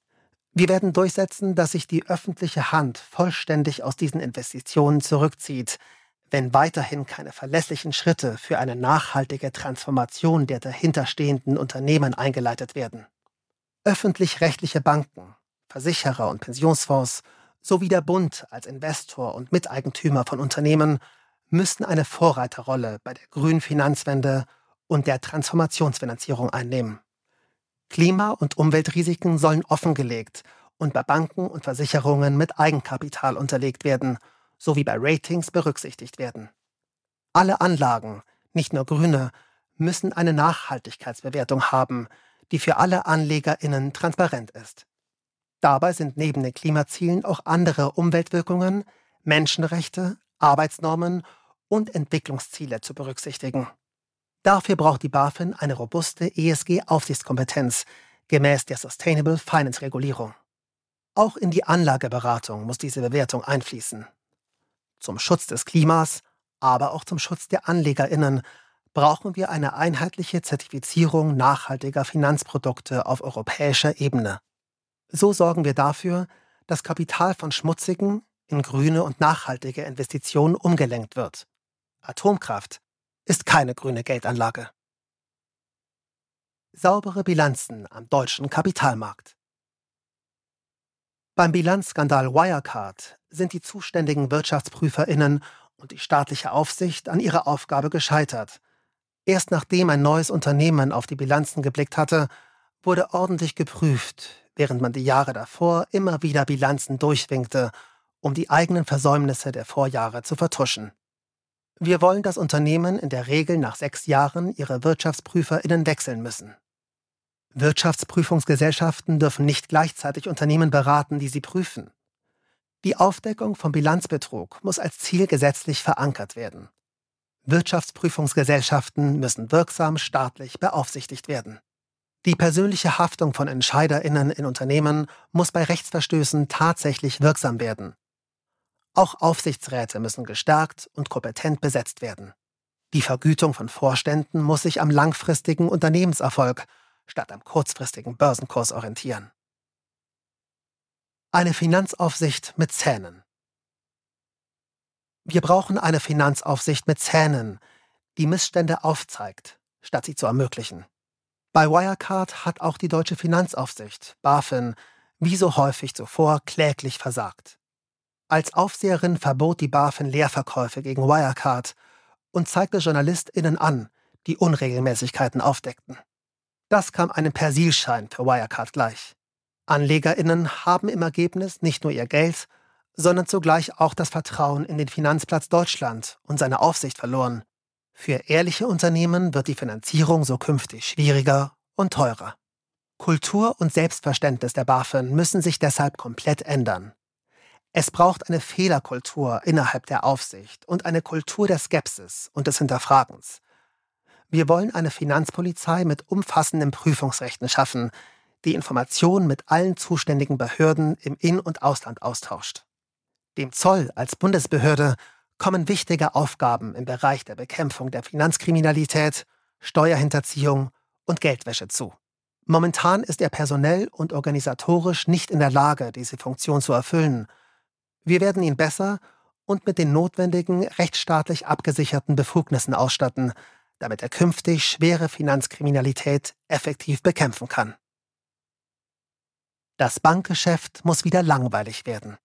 [SPEAKER 2] Wir werden durchsetzen, dass sich die öffentliche Hand vollständig aus diesen Investitionen zurückzieht, wenn weiterhin keine verlässlichen Schritte für eine nachhaltige Transformation der dahinterstehenden Unternehmen eingeleitet werden. Öffentlich-rechtliche Banken, Versicherer und Pensionsfonds sowie der Bund als Investor und Miteigentümer von Unternehmen müssen eine Vorreiterrolle bei der grünen Finanzwende und der Transformationsfinanzierung einnehmen. Klima- und Umweltrisiken sollen offengelegt und bei Banken und Versicherungen mit Eigenkapital unterlegt werden, sowie bei Ratings berücksichtigt werden. Alle Anlagen, nicht nur grüne, müssen eine Nachhaltigkeitsbewertung haben, die für alle Anlegerinnen transparent ist. Dabei sind neben den Klimazielen auch andere Umweltwirkungen, Menschenrechte, Arbeitsnormen und Entwicklungsziele zu berücksichtigen. Dafür braucht die BaFin eine robuste ESG-Aufsichtskompetenz gemäß der Sustainable Finance Regulierung. Auch in die Anlageberatung muss diese Bewertung einfließen. Zum Schutz des Klimas, aber auch zum Schutz der Anlegerinnen brauchen wir eine einheitliche Zertifizierung nachhaltiger Finanzprodukte auf europäischer Ebene. So sorgen wir dafür, dass Kapital von schmutzigen in grüne und nachhaltige Investitionen umgelenkt wird. Atomkraft ist keine grüne Geldanlage. Saubere Bilanzen am deutschen Kapitalmarkt. Beim Bilanzskandal Wirecard sind die zuständigen Wirtschaftsprüferinnen und die staatliche Aufsicht an ihrer Aufgabe gescheitert. Erst nachdem ein neues Unternehmen auf die Bilanzen geblickt hatte, wurde ordentlich geprüft, während man die Jahre davor immer wieder Bilanzen durchwinkte, um die eigenen Versäumnisse der Vorjahre zu vertuschen. Wir wollen, dass Unternehmen in der Regel nach sechs Jahren ihre Wirtschaftsprüferinnen wechseln müssen. Wirtschaftsprüfungsgesellschaften dürfen nicht gleichzeitig Unternehmen beraten, die sie prüfen. Die Aufdeckung von Bilanzbetrug muss als Ziel gesetzlich verankert werden. Wirtschaftsprüfungsgesellschaften müssen wirksam staatlich beaufsichtigt werden. Die persönliche Haftung von Entscheiderinnen in Unternehmen muss bei Rechtsverstößen tatsächlich wirksam werden. Auch Aufsichtsräte müssen gestärkt und kompetent besetzt werden. Die Vergütung von Vorständen muss sich am langfristigen Unternehmenserfolg statt am kurzfristigen Börsenkurs orientieren. Eine Finanzaufsicht mit Zähnen. Wir brauchen eine Finanzaufsicht mit Zähnen, die Missstände aufzeigt, statt sie zu ermöglichen. Bei Wirecard hat auch die deutsche Finanzaufsicht, BaFin, wie so häufig zuvor kläglich versagt. Als Aufseherin verbot die BaFin Leerverkäufe gegen Wirecard und zeigte JournalistInnen an, die Unregelmäßigkeiten aufdeckten. Das kam einem Persilschein für Wirecard gleich. AnlegerInnen haben im Ergebnis nicht nur ihr Geld, sondern zugleich auch das Vertrauen in den Finanzplatz Deutschland und seine Aufsicht verloren. Für ehrliche Unternehmen wird die Finanzierung so künftig schwieriger und teurer. Kultur und Selbstverständnis der BaFin müssen sich deshalb komplett ändern. Es braucht eine Fehlerkultur innerhalb der Aufsicht und eine Kultur der Skepsis und des Hinterfragens. Wir wollen eine Finanzpolizei mit umfassenden Prüfungsrechten schaffen, die Informationen mit allen zuständigen Behörden im In- und Ausland austauscht. Dem Zoll als Bundesbehörde kommen wichtige Aufgaben im Bereich der Bekämpfung der Finanzkriminalität, Steuerhinterziehung und Geldwäsche zu. Momentan ist er personell und organisatorisch nicht in der Lage, diese Funktion zu erfüllen wir werden ihn besser und mit den notwendigen rechtsstaatlich abgesicherten Befugnissen ausstatten, damit er künftig schwere Finanzkriminalität effektiv bekämpfen kann. Das Bankgeschäft muss wieder langweilig werden.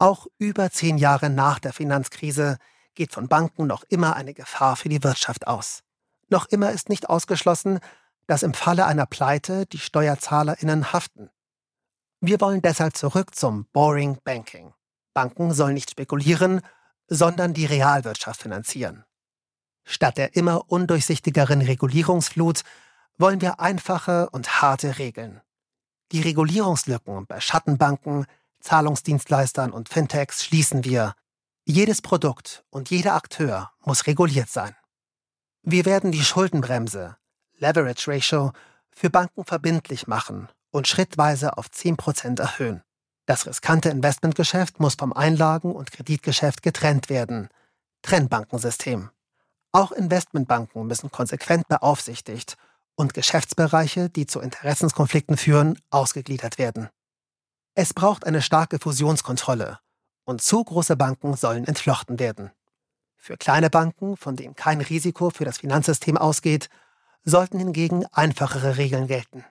[SPEAKER 2] Auch über zehn Jahre nach der Finanzkrise geht von Banken noch immer eine Gefahr für die Wirtschaft aus. Noch immer ist nicht ausgeschlossen, dass im Falle einer Pleite die SteuerzahlerInnen haften. Wir wollen deshalb zurück zum Boring Banking. Banken sollen nicht spekulieren, sondern die Realwirtschaft finanzieren. Statt der immer undurchsichtigeren Regulierungsflut wollen wir einfache und harte Regeln. Die Regulierungslücken bei Schattenbanken, Zahlungsdienstleistern und Fintechs schließen wir. Jedes Produkt und jeder Akteur muss reguliert sein. Wir werden die Schuldenbremse, Leverage Ratio, für Banken verbindlich machen und schrittweise auf 10% erhöhen. Das riskante Investmentgeschäft muss vom Einlagen- und Kreditgeschäft getrennt werden. Trennbankensystem. Auch Investmentbanken müssen konsequent beaufsichtigt und Geschäftsbereiche, die zu Interessenskonflikten führen, ausgegliedert werden. Es braucht eine starke Fusionskontrolle und zu große Banken sollen entflochten werden. Für kleine Banken, von denen kein Risiko für das Finanzsystem ausgeht, sollten hingegen einfachere Regeln gelten.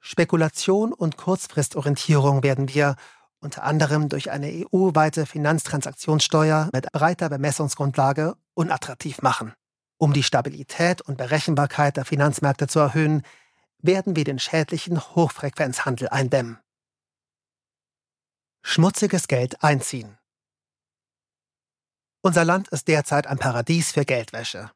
[SPEAKER 2] Spekulation und Kurzfristorientierung werden wir unter anderem durch eine EU-weite Finanztransaktionssteuer mit breiter Bemessungsgrundlage unattraktiv machen. Um die Stabilität und Berechenbarkeit der Finanzmärkte zu erhöhen, werden wir den schädlichen Hochfrequenzhandel eindämmen. Schmutziges Geld einziehen. Unser Land ist derzeit ein Paradies für Geldwäsche.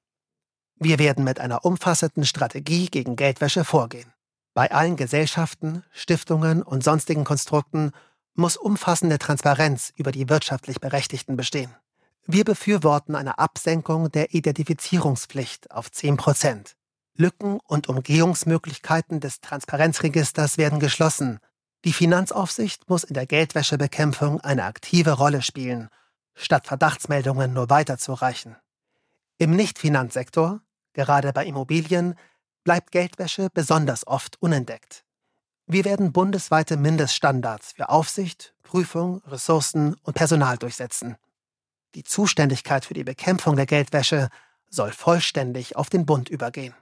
[SPEAKER 2] Wir werden mit einer umfassenden Strategie gegen Geldwäsche vorgehen. Bei allen Gesellschaften, Stiftungen und sonstigen Konstrukten muss umfassende Transparenz über die wirtschaftlich Berechtigten bestehen. Wir befürworten eine Absenkung der Identifizierungspflicht auf 10 Prozent. Lücken und Umgehungsmöglichkeiten des Transparenzregisters werden geschlossen. Die Finanzaufsicht muss in der Geldwäschebekämpfung eine aktive Rolle spielen, statt Verdachtsmeldungen nur weiterzureichen. Im Nichtfinanzsektor, gerade bei Immobilien, bleibt Geldwäsche besonders oft unentdeckt. Wir werden bundesweite Mindeststandards für Aufsicht, Prüfung, Ressourcen und Personal durchsetzen. Die Zuständigkeit für die Bekämpfung der Geldwäsche soll vollständig auf den Bund übergehen.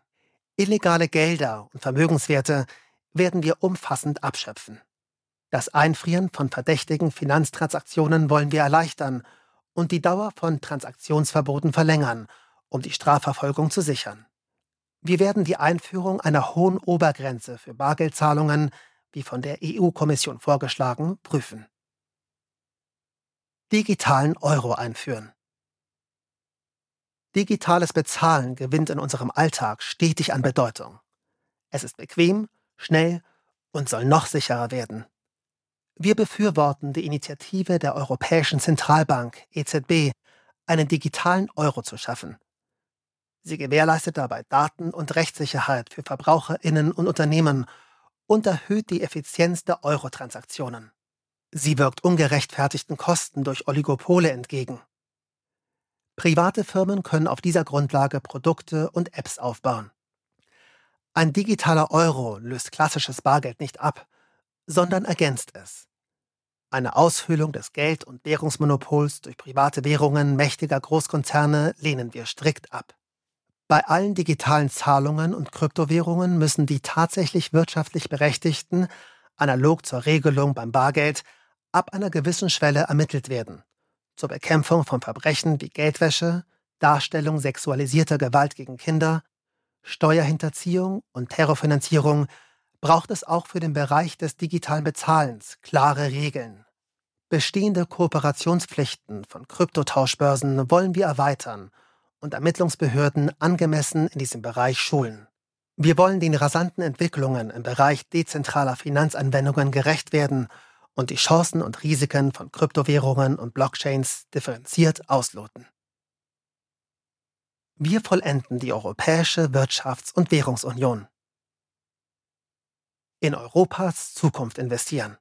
[SPEAKER 2] Illegale Gelder und Vermögenswerte werden wir umfassend abschöpfen. Das Einfrieren von verdächtigen Finanztransaktionen wollen wir erleichtern und die Dauer von Transaktionsverboten verlängern, um die Strafverfolgung zu sichern. Wir werden die Einführung einer hohen Obergrenze für Bargeldzahlungen, wie von der EU-Kommission vorgeschlagen, prüfen. Digitalen Euro einführen. Digitales Bezahlen gewinnt in unserem Alltag stetig an Bedeutung. Es ist bequem, schnell und soll noch sicherer werden. Wir befürworten die Initiative der Europäischen Zentralbank EZB, einen digitalen Euro zu schaffen. Sie gewährleistet dabei Daten- und Rechtssicherheit für Verbraucherinnen und Unternehmen und erhöht die Effizienz der Euro-Transaktionen. Sie wirkt ungerechtfertigten Kosten durch Oligopole entgegen. Private Firmen können auf dieser Grundlage Produkte und Apps aufbauen. Ein digitaler Euro löst klassisches Bargeld nicht ab, sondern ergänzt es. Eine Aushöhlung des Geld- und Währungsmonopols durch private Währungen mächtiger Großkonzerne lehnen wir strikt ab. Bei allen digitalen Zahlungen und Kryptowährungen müssen die tatsächlich wirtschaftlich Berechtigten, analog zur Regelung beim Bargeld, ab einer gewissen Schwelle ermittelt werden. Zur Bekämpfung von Verbrechen wie Geldwäsche, Darstellung sexualisierter Gewalt gegen Kinder, Steuerhinterziehung und Terrorfinanzierung braucht es auch für den Bereich des digitalen Bezahlens klare Regeln. Bestehende Kooperationspflichten von Kryptotauschbörsen wollen wir erweitern und Ermittlungsbehörden angemessen in diesem Bereich schulen. Wir wollen den rasanten Entwicklungen im Bereich dezentraler Finanzanwendungen gerecht werden und die Chancen und Risiken von Kryptowährungen und Blockchains differenziert ausloten. Wir vollenden die Europäische Wirtschafts- und Währungsunion in Europas Zukunft investieren.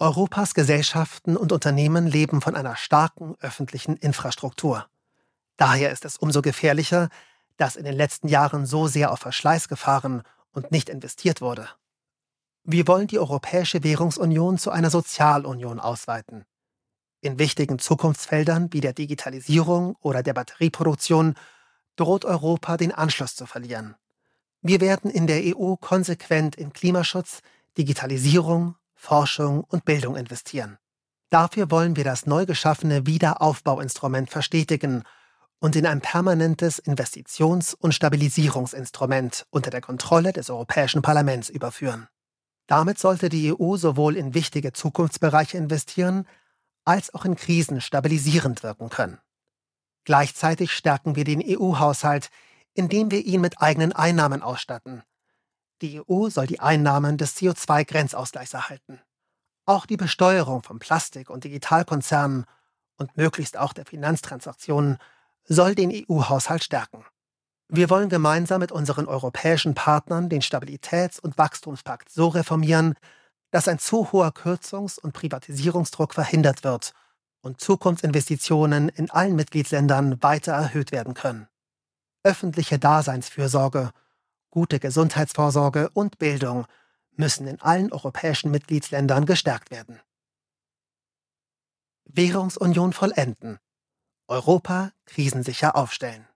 [SPEAKER 2] Europas Gesellschaften und Unternehmen leben von einer starken öffentlichen Infrastruktur. Daher ist es umso gefährlicher, dass in den letzten Jahren so sehr auf Verschleiß gefahren und nicht investiert wurde. Wir wollen die Europäische Währungsunion zu einer Sozialunion ausweiten. In wichtigen Zukunftsfeldern wie der Digitalisierung oder der Batterieproduktion droht Europa den Anschluss zu verlieren. Wir werden in der EU konsequent in Klimaschutz, Digitalisierung, Forschung und Bildung investieren. Dafür wollen wir das neu geschaffene Wiederaufbauinstrument verstetigen und in ein permanentes Investitions- und Stabilisierungsinstrument unter der Kontrolle des Europäischen Parlaments überführen. Damit sollte die EU sowohl in wichtige Zukunftsbereiche investieren, als auch in Krisen stabilisierend wirken können. Gleichzeitig stärken wir den EU-Haushalt, indem wir ihn mit eigenen Einnahmen ausstatten. Die EU soll die Einnahmen des CO2-Grenzausgleichs erhalten. Auch die Besteuerung von Plastik- und Digitalkonzernen und möglichst auch der Finanztransaktionen soll den EU-Haushalt stärken. Wir wollen gemeinsam mit unseren europäischen Partnern den Stabilitäts- und Wachstumspakt so reformieren, dass ein zu hoher Kürzungs- und Privatisierungsdruck verhindert wird und Zukunftsinvestitionen in allen Mitgliedsländern weiter erhöht werden können öffentliche Daseinsfürsorge, gute Gesundheitsvorsorge und Bildung müssen in allen europäischen Mitgliedsländern gestärkt werden. Währungsunion vollenden. Europa krisensicher aufstellen.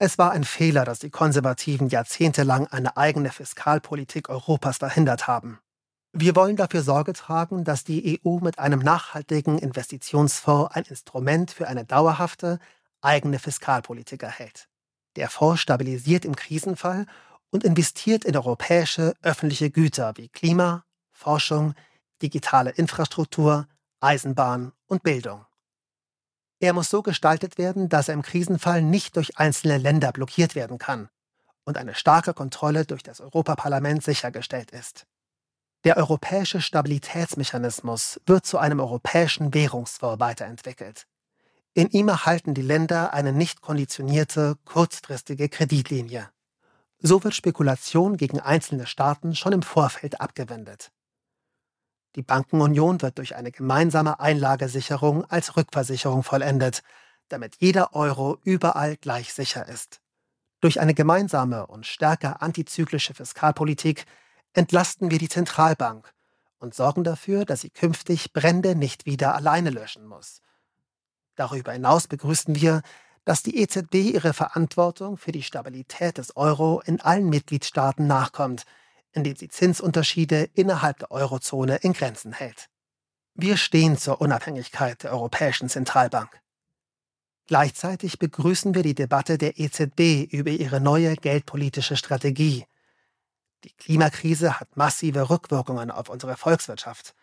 [SPEAKER 2] Es war ein Fehler, dass die Konservativen jahrzehntelang eine eigene Fiskalpolitik Europas verhindert haben. Wir wollen dafür Sorge tragen, dass die EU mit einem nachhaltigen Investitionsfonds ein Instrument für eine dauerhafte, eigene Fiskalpolitik erhält. Der Fonds stabilisiert im Krisenfall und investiert in europäische öffentliche Güter wie Klima, Forschung, digitale Infrastruktur, Eisenbahn und Bildung. Er muss so gestaltet werden, dass er im Krisenfall nicht durch einzelne Länder blockiert werden kann und eine starke Kontrolle durch das Europaparlament sichergestellt ist. Der europäische Stabilitätsmechanismus wird zu einem europäischen Währungsfonds weiterentwickelt. In ihm erhalten die Länder eine nicht konditionierte, kurzfristige Kreditlinie. So wird Spekulation gegen einzelne Staaten schon im Vorfeld abgewendet. Die Bankenunion wird durch eine gemeinsame Einlagesicherung als Rückversicherung vollendet, damit jeder Euro überall gleich sicher ist. Durch eine gemeinsame und stärker antizyklische Fiskalpolitik entlasten wir die Zentralbank und sorgen dafür, dass sie künftig Brände nicht wieder alleine löschen muss. Darüber hinaus begrüßen wir, dass die EZB ihre Verantwortung für die Stabilität des Euro in allen Mitgliedstaaten nachkommt, indem sie Zinsunterschiede innerhalb der Eurozone in Grenzen hält. Wir stehen zur Unabhängigkeit der Europäischen Zentralbank. Gleichzeitig begrüßen wir die Debatte der EZB über ihre neue geldpolitische Strategie. Die Klimakrise hat massive Rückwirkungen auf unsere Volkswirtschaft.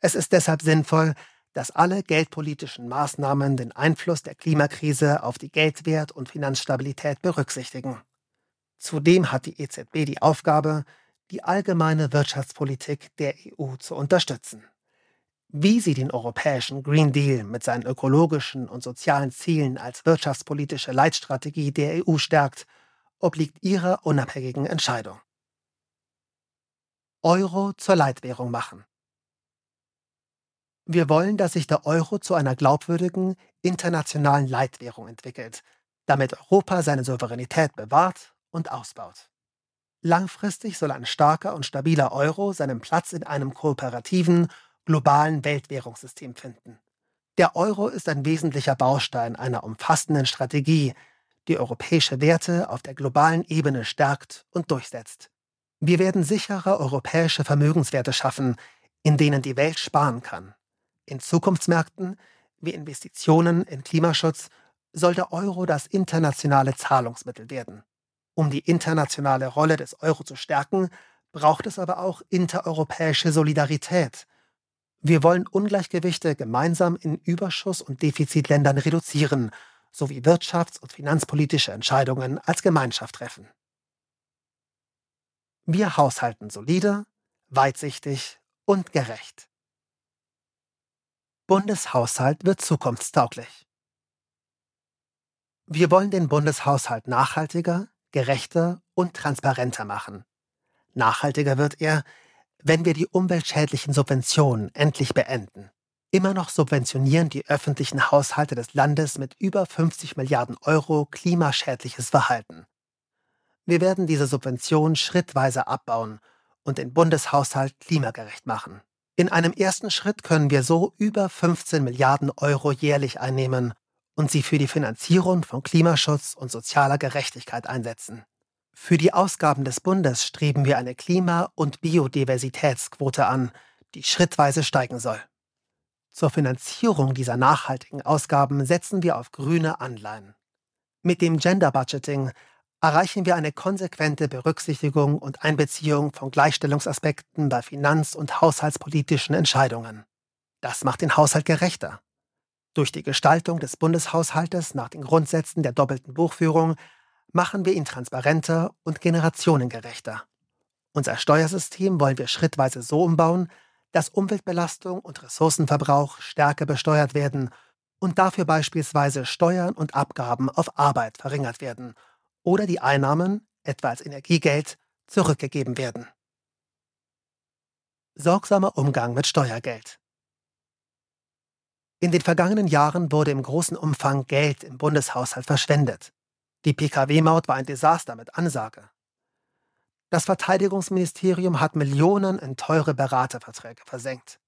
[SPEAKER 2] Es ist deshalb sinnvoll, dass alle geldpolitischen Maßnahmen den Einfluss der Klimakrise auf die Geldwert- und Finanzstabilität berücksichtigen. Zudem hat die EZB die Aufgabe, die allgemeine Wirtschaftspolitik der EU zu unterstützen. Wie sie den europäischen Green Deal mit seinen ökologischen und sozialen Zielen als wirtschaftspolitische Leitstrategie der EU stärkt, obliegt ihrer unabhängigen Entscheidung. Euro zur Leitwährung machen. Wir wollen, dass sich der Euro zu einer glaubwürdigen internationalen Leitwährung entwickelt, damit Europa seine Souveränität bewahrt und ausbaut. Langfristig soll ein starker und stabiler Euro seinen Platz in einem kooperativen, globalen Weltwährungssystem finden. Der Euro ist ein wesentlicher Baustein einer umfassenden Strategie, die europäische Werte auf der globalen Ebene stärkt und durchsetzt. Wir werden sichere europäische Vermögenswerte schaffen, in denen die Welt sparen kann. In Zukunftsmärkten wie Investitionen in Klimaschutz soll der Euro das internationale Zahlungsmittel werden. Um die internationale Rolle des Euro zu stärken, braucht es aber auch intereuropäische Solidarität. Wir wollen Ungleichgewichte gemeinsam in Überschuss- und Defizitländern reduzieren, sowie wirtschafts- und finanzpolitische Entscheidungen als Gemeinschaft treffen. Wir haushalten solide, weitsichtig und gerecht. Bundeshaushalt wird zukunftstauglich. Wir wollen den Bundeshaushalt nachhaltiger, gerechter und transparenter machen. Nachhaltiger wird er, wenn wir die umweltschädlichen Subventionen endlich beenden. Immer noch subventionieren die öffentlichen Haushalte des Landes mit über 50 Milliarden Euro klimaschädliches Verhalten. Wir werden diese Subventionen schrittweise abbauen und den Bundeshaushalt klimagerecht machen. In einem ersten Schritt können wir so über 15 Milliarden Euro jährlich einnehmen und sie für die Finanzierung von Klimaschutz und sozialer Gerechtigkeit einsetzen. Für die Ausgaben des Bundes streben wir eine Klima- und Biodiversitätsquote an, die schrittweise steigen soll. Zur Finanzierung dieser nachhaltigen Ausgaben setzen wir auf grüne Anleihen. Mit dem Gender Budgeting erreichen wir eine konsequente Berücksichtigung und Einbeziehung von Gleichstellungsaspekten bei finanz- und haushaltspolitischen Entscheidungen. Das macht den Haushalt gerechter. Durch die Gestaltung des Bundeshaushaltes nach den Grundsätzen der doppelten Buchführung machen wir ihn transparenter und generationengerechter. Unser Steuersystem wollen wir schrittweise so umbauen, dass Umweltbelastung und Ressourcenverbrauch stärker besteuert werden und dafür beispielsweise Steuern und Abgaben auf Arbeit verringert werden oder die Einnahmen, etwa als Energiegeld, zurückgegeben werden. Sorgsamer Umgang mit Steuergeld. In den vergangenen Jahren wurde im großen Umfang Geld im Bundeshaushalt verschwendet. Die Pkw-Maut war ein Desaster mit Ansage. Das Verteidigungsministerium hat Millionen in teure Beraterverträge versenkt.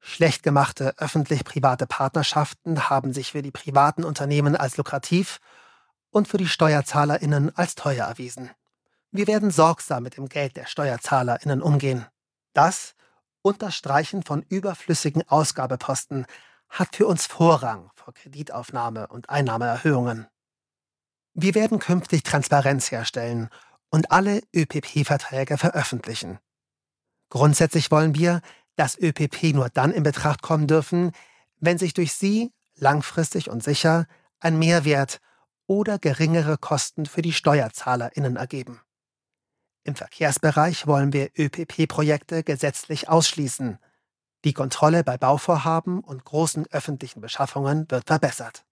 [SPEAKER 2] Schlecht gemachte öffentlich-private Partnerschaften haben sich für die privaten Unternehmen als lukrativ und für die SteuerzahlerInnen als teuer erwiesen. Wir werden sorgsam mit dem Geld der SteuerzahlerInnen umgehen. Das und das Streichen von überflüssigen Ausgabeposten hat für uns Vorrang vor Kreditaufnahme und Einnahmeerhöhungen. Wir werden künftig Transparenz herstellen und alle ÖPP-Verträge veröffentlichen. Grundsätzlich wollen wir, dass ÖPP nur dann in Betracht kommen dürfen, wenn sich durch sie langfristig und sicher ein Mehrwert oder geringere Kosten für die SteuerzahlerInnen ergeben. Im Verkehrsbereich wollen wir ÖPP-Projekte gesetzlich ausschließen. Die Kontrolle bei Bauvorhaben und großen öffentlichen Beschaffungen wird verbessert.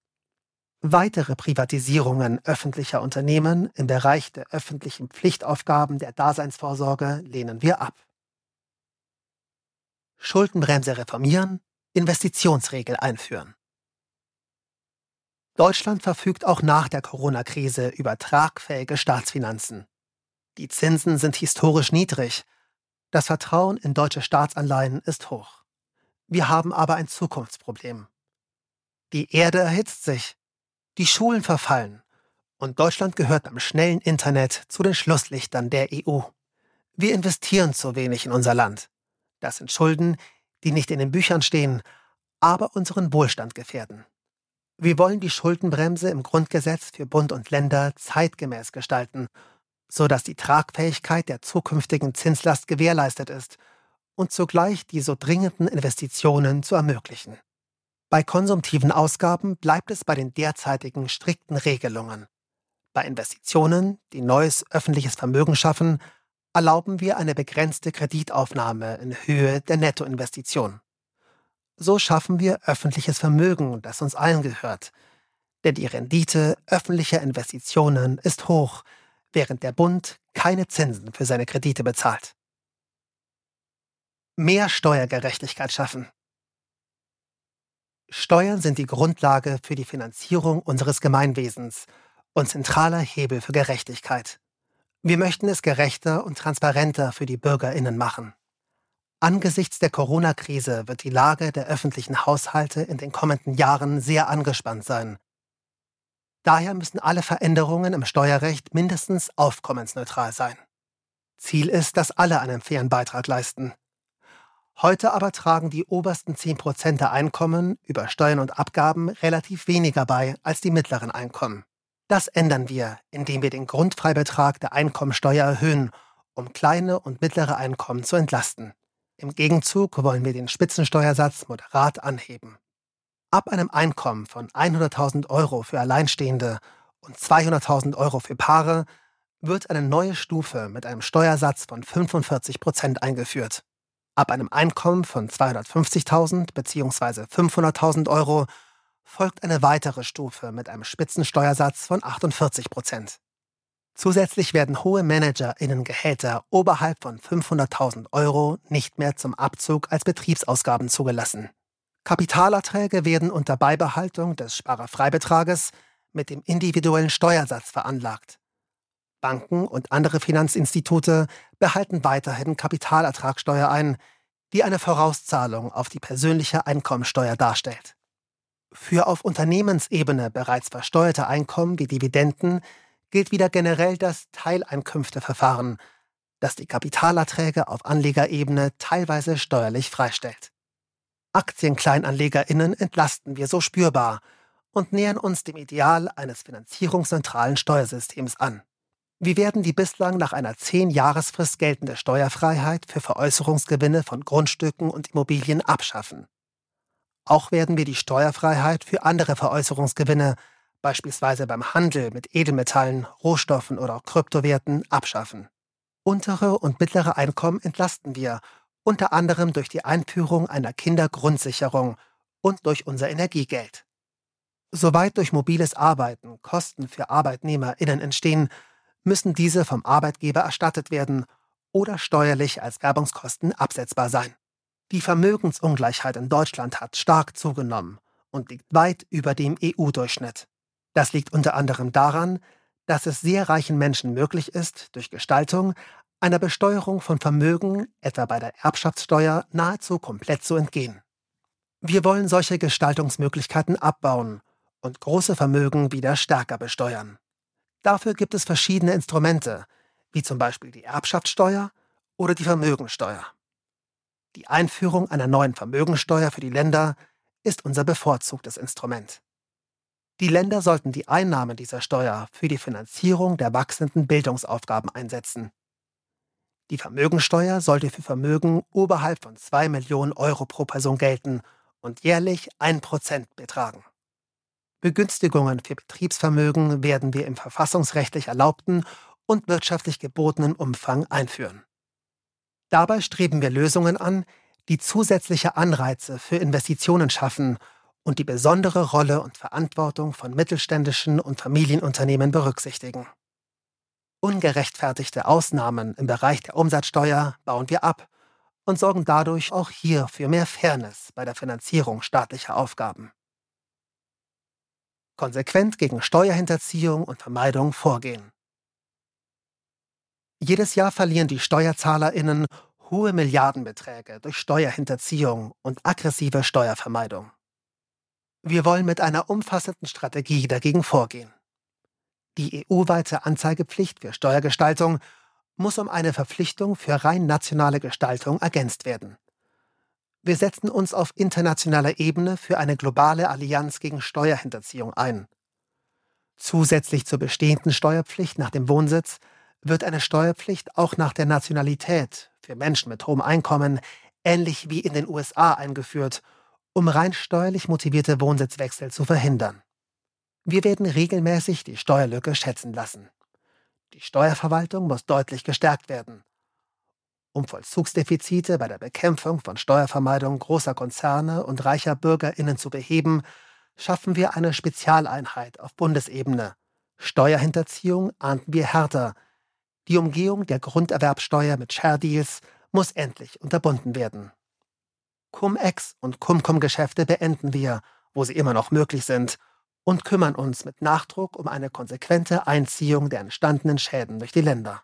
[SPEAKER 2] Weitere Privatisierungen öffentlicher Unternehmen im Bereich der öffentlichen Pflichtaufgaben der Daseinsvorsorge lehnen wir ab. Schuldenbremse reformieren, Investitionsregel einführen. Deutschland verfügt auch nach der Corona-Krise über tragfähige Staatsfinanzen. Die Zinsen sind historisch niedrig. Das Vertrauen in deutsche Staatsanleihen ist hoch. Wir haben aber ein Zukunftsproblem. Die Erde erhitzt sich, die Schulen verfallen und Deutschland gehört beim schnellen Internet zu den Schlusslichtern der EU. Wir investieren zu wenig in unser Land. Das sind Schulden, die nicht in den Büchern stehen, aber unseren Wohlstand gefährden. Wir wollen die Schuldenbremse im Grundgesetz für Bund und Länder zeitgemäß gestalten, so dass die Tragfähigkeit der zukünftigen Zinslast gewährleistet ist und zugleich die so dringenden Investitionen zu ermöglichen. Bei konsumtiven Ausgaben bleibt es bei den derzeitigen strikten Regelungen. Bei Investitionen, die neues öffentliches Vermögen schaffen, erlauben wir eine begrenzte Kreditaufnahme in Höhe der Nettoinvestition. So schaffen wir öffentliches Vermögen, das uns allen gehört. Denn die Rendite öffentlicher Investitionen ist hoch, während der Bund keine Zinsen für seine Kredite bezahlt. Mehr Steuergerechtigkeit schaffen. Steuern sind die Grundlage für die Finanzierung unseres Gemeinwesens und zentraler Hebel für Gerechtigkeit. Wir möchten es gerechter und transparenter für die Bürgerinnen machen. Angesichts der Corona-Krise wird die Lage der öffentlichen Haushalte in den kommenden Jahren sehr angespannt sein. Daher müssen alle Veränderungen im Steuerrecht mindestens aufkommensneutral sein. Ziel ist, dass alle einen fairen Beitrag leisten. Heute aber tragen die obersten 10% der Einkommen über Steuern und Abgaben relativ weniger bei als die mittleren Einkommen. Das ändern wir, indem wir den Grundfreibetrag der Einkommensteuer erhöhen, um kleine und mittlere Einkommen zu entlasten. Im Gegenzug wollen wir den Spitzensteuersatz moderat anheben. Ab einem Einkommen von 100.000 Euro für Alleinstehende und 200.000 Euro für Paare wird eine neue Stufe mit einem Steuersatz von 45 Prozent eingeführt. Ab einem Einkommen von 250.000 bzw. 500.000 Euro folgt eine weitere Stufe mit einem Spitzensteuersatz von 48 Prozent. Zusätzlich werden hohe ManagerInnen-Gehälter oberhalb von 500.000 Euro nicht mehr zum Abzug als Betriebsausgaben zugelassen. Kapitalerträge werden unter Beibehaltung des Sparerfreibetrages mit dem individuellen Steuersatz veranlagt. Banken und andere Finanzinstitute behalten weiterhin Kapitalertragssteuer ein, die eine Vorauszahlung auf die persönliche Einkommensteuer darstellt. Für auf Unternehmensebene bereits versteuerte Einkommen wie Dividenden gilt wieder generell das Teileinkünfteverfahren, das die Kapitalerträge auf Anlegerebene teilweise steuerlich freistellt. Aktienkleinanlegerinnen entlasten wir so spürbar und nähern uns dem Ideal eines finanzierungsneutralen Steuersystems an. Wir werden die bislang nach einer zehn Jahresfrist geltende Steuerfreiheit für Veräußerungsgewinne von Grundstücken und Immobilien abschaffen. Auch werden wir die Steuerfreiheit für andere Veräußerungsgewinne, beispielsweise beim Handel mit Edelmetallen, Rohstoffen oder Kryptowerten, abschaffen. Untere und mittlere Einkommen entlasten wir, unter anderem durch die Einführung einer Kindergrundsicherung und durch unser Energiegeld. Soweit durch mobiles Arbeiten Kosten für ArbeitnehmerInnen entstehen, müssen diese vom Arbeitgeber erstattet werden oder steuerlich als Werbungskosten absetzbar sein. Die Vermögensungleichheit in Deutschland hat stark zugenommen und liegt weit über dem EU-Durchschnitt. Das liegt unter anderem daran, dass es sehr reichen Menschen möglich ist, durch Gestaltung einer Besteuerung von Vermögen, etwa bei der Erbschaftssteuer, nahezu komplett zu entgehen. Wir wollen solche Gestaltungsmöglichkeiten abbauen und große Vermögen wieder stärker besteuern. Dafür gibt es verschiedene Instrumente, wie zum Beispiel die Erbschaftssteuer oder die Vermögensteuer. Die Einführung einer neuen Vermögensteuer für die Länder ist unser bevorzugtes Instrument. Die Länder sollten die Einnahmen dieser Steuer für die Finanzierung der wachsenden Bildungsaufgaben einsetzen. Die Vermögensteuer sollte für Vermögen oberhalb von 2 Millionen Euro pro Person gelten und jährlich 1% betragen. Begünstigungen für Betriebsvermögen werden wir im verfassungsrechtlich erlaubten und wirtschaftlich gebotenen Umfang einführen. Dabei streben wir Lösungen an, die zusätzliche Anreize für Investitionen schaffen und die besondere Rolle und Verantwortung von mittelständischen und Familienunternehmen berücksichtigen. Ungerechtfertigte Ausnahmen im Bereich der Umsatzsteuer bauen wir ab und sorgen dadurch auch hier für mehr Fairness bei der Finanzierung staatlicher Aufgaben. Konsequent gegen Steuerhinterziehung und Vermeidung vorgehen. Jedes Jahr verlieren die Steuerzahlerinnen hohe Milliardenbeträge durch Steuerhinterziehung und aggressive Steuervermeidung. Wir wollen mit einer umfassenden Strategie dagegen vorgehen. Die EU-weite Anzeigepflicht für Steuergestaltung muss um eine Verpflichtung für rein nationale Gestaltung ergänzt werden. Wir setzen uns auf internationaler Ebene für eine globale Allianz gegen Steuerhinterziehung ein. Zusätzlich zur bestehenden Steuerpflicht nach dem Wohnsitz wird eine Steuerpflicht auch nach der Nationalität für Menschen mit hohem Einkommen ähnlich wie in den USA eingeführt, um rein steuerlich motivierte Wohnsitzwechsel zu verhindern. Wir werden regelmäßig die Steuerlücke schätzen lassen. Die Steuerverwaltung muss deutlich gestärkt werden. Um Vollzugsdefizite bei der Bekämpfung von Steuervermeidung großer Konzerne und reicher Bürgerinnen zu beheben, schaffen wir eine Spezialeinheit auf Bundesebene. Steuerhinterziehung ahnten wir härter. Die Umgehung der Grunderwerbsteuer mit Share Deals muss endlich unterbunden werden. Cum-Ex und Cum-Com-Geschäfte beenden wir, wo sie immer noch möglich sind, und kümmern uns mit Nachdruck um eine konsequente Einziehung der entstandenen Schäden durch die Länder.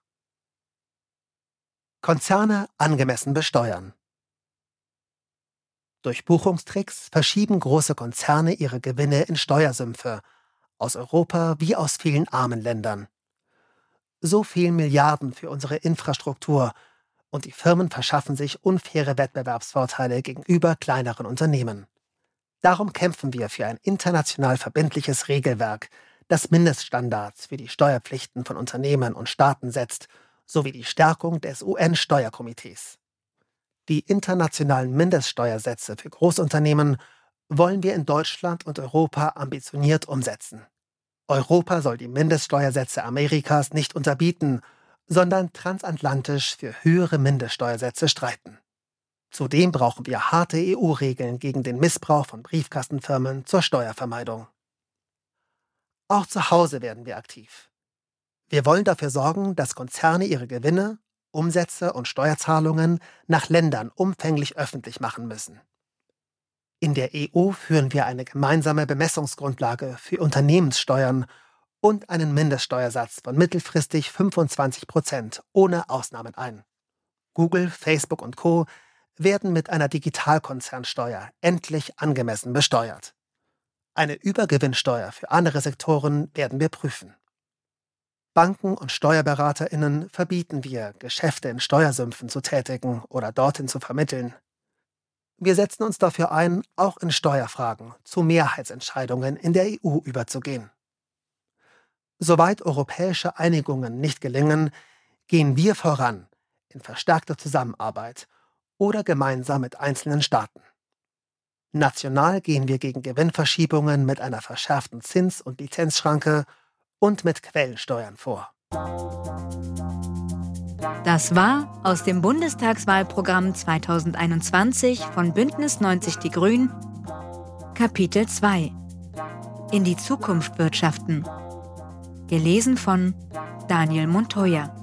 [SPEAKER 2] Konzerne angemessen besteuern. Durch Buchungstricks verschieben große Konzerne ihre Gewinne in Steuersümpfe, aus Europa wie aus vielen armen Ländern. So fehlen Milliarden für unsere Infrastruktur und die Firmen verschaffen sich unfaire Wettbewerbsvorteile gegenüber kleineren Unternehmen. Darum kämpfen wir für ein international verbindliches Regelwerk, das Mindeststandards für die Steuerpflichten von Unternehmen und Staaten setzt, sowie die Stärkung des UN-Steuerkomitees. Die internationalen Mindeststeuersätze für Großunternehmen wollen wir in Deutschland und Europa ambitioniert umsetzen. Europa soll die Mindeststeuersätze Amerikas nicht unterbieten, sondern transatlantisch für höhere Mindeststeuersätze streiten. Zudem brauchen wir harte EU-Regeln gegen den Missbrauch von Briefkastenfirmen zur Steuervermeidung. Auch zu Hause werden wir aktiv. Wir wollen dafür sorgen, dass Konzerne ihre Gewinne, Umsätze und Steuerzahlungen nach Ländern umfänglich öffentlich machen müssen. In der EU führen wir eine gemeinsame Bemessungsgrundlage für Unternehmenssteuern und einen Mindeststeuersatz von mittelfristig 25 Prozent ohne Ausnahmen ein. Google, Facebook und Co. werden mit einer Digitalkonzernsteuer endlich angemessen besteuert. Eine Übergewinnsteuer für andere Sektoren werden wir prüfen. Banken und Steuerberaterinnen verbieten wir, Geschäfte in Steuersümpfen zu tätigen oder dorthin zu vermitteln. Wir setzen uns dafür ein, auch in Steuerfragen zu Mehrheitsentscheidungen in der EU überzugehen. Soweit europäische Einigungen nicht gelingen, gehen wir voran in verstärkter Zusammenarbeit oder gemeinsam mit einzelnen Staaten. National gehen wir gegen Gewinnverschiebungen mit einer verschärften Zins- und Lizenzschranke und mit Quellensteuern vor.
[SPEAKER 1] Das war aus dem Bundestagswahlprogramm 2021 von Bündnis 90 Die Grünen Kapitel 2 In die Zukunft wirtschaften. Gelesen von Daniel Montoya.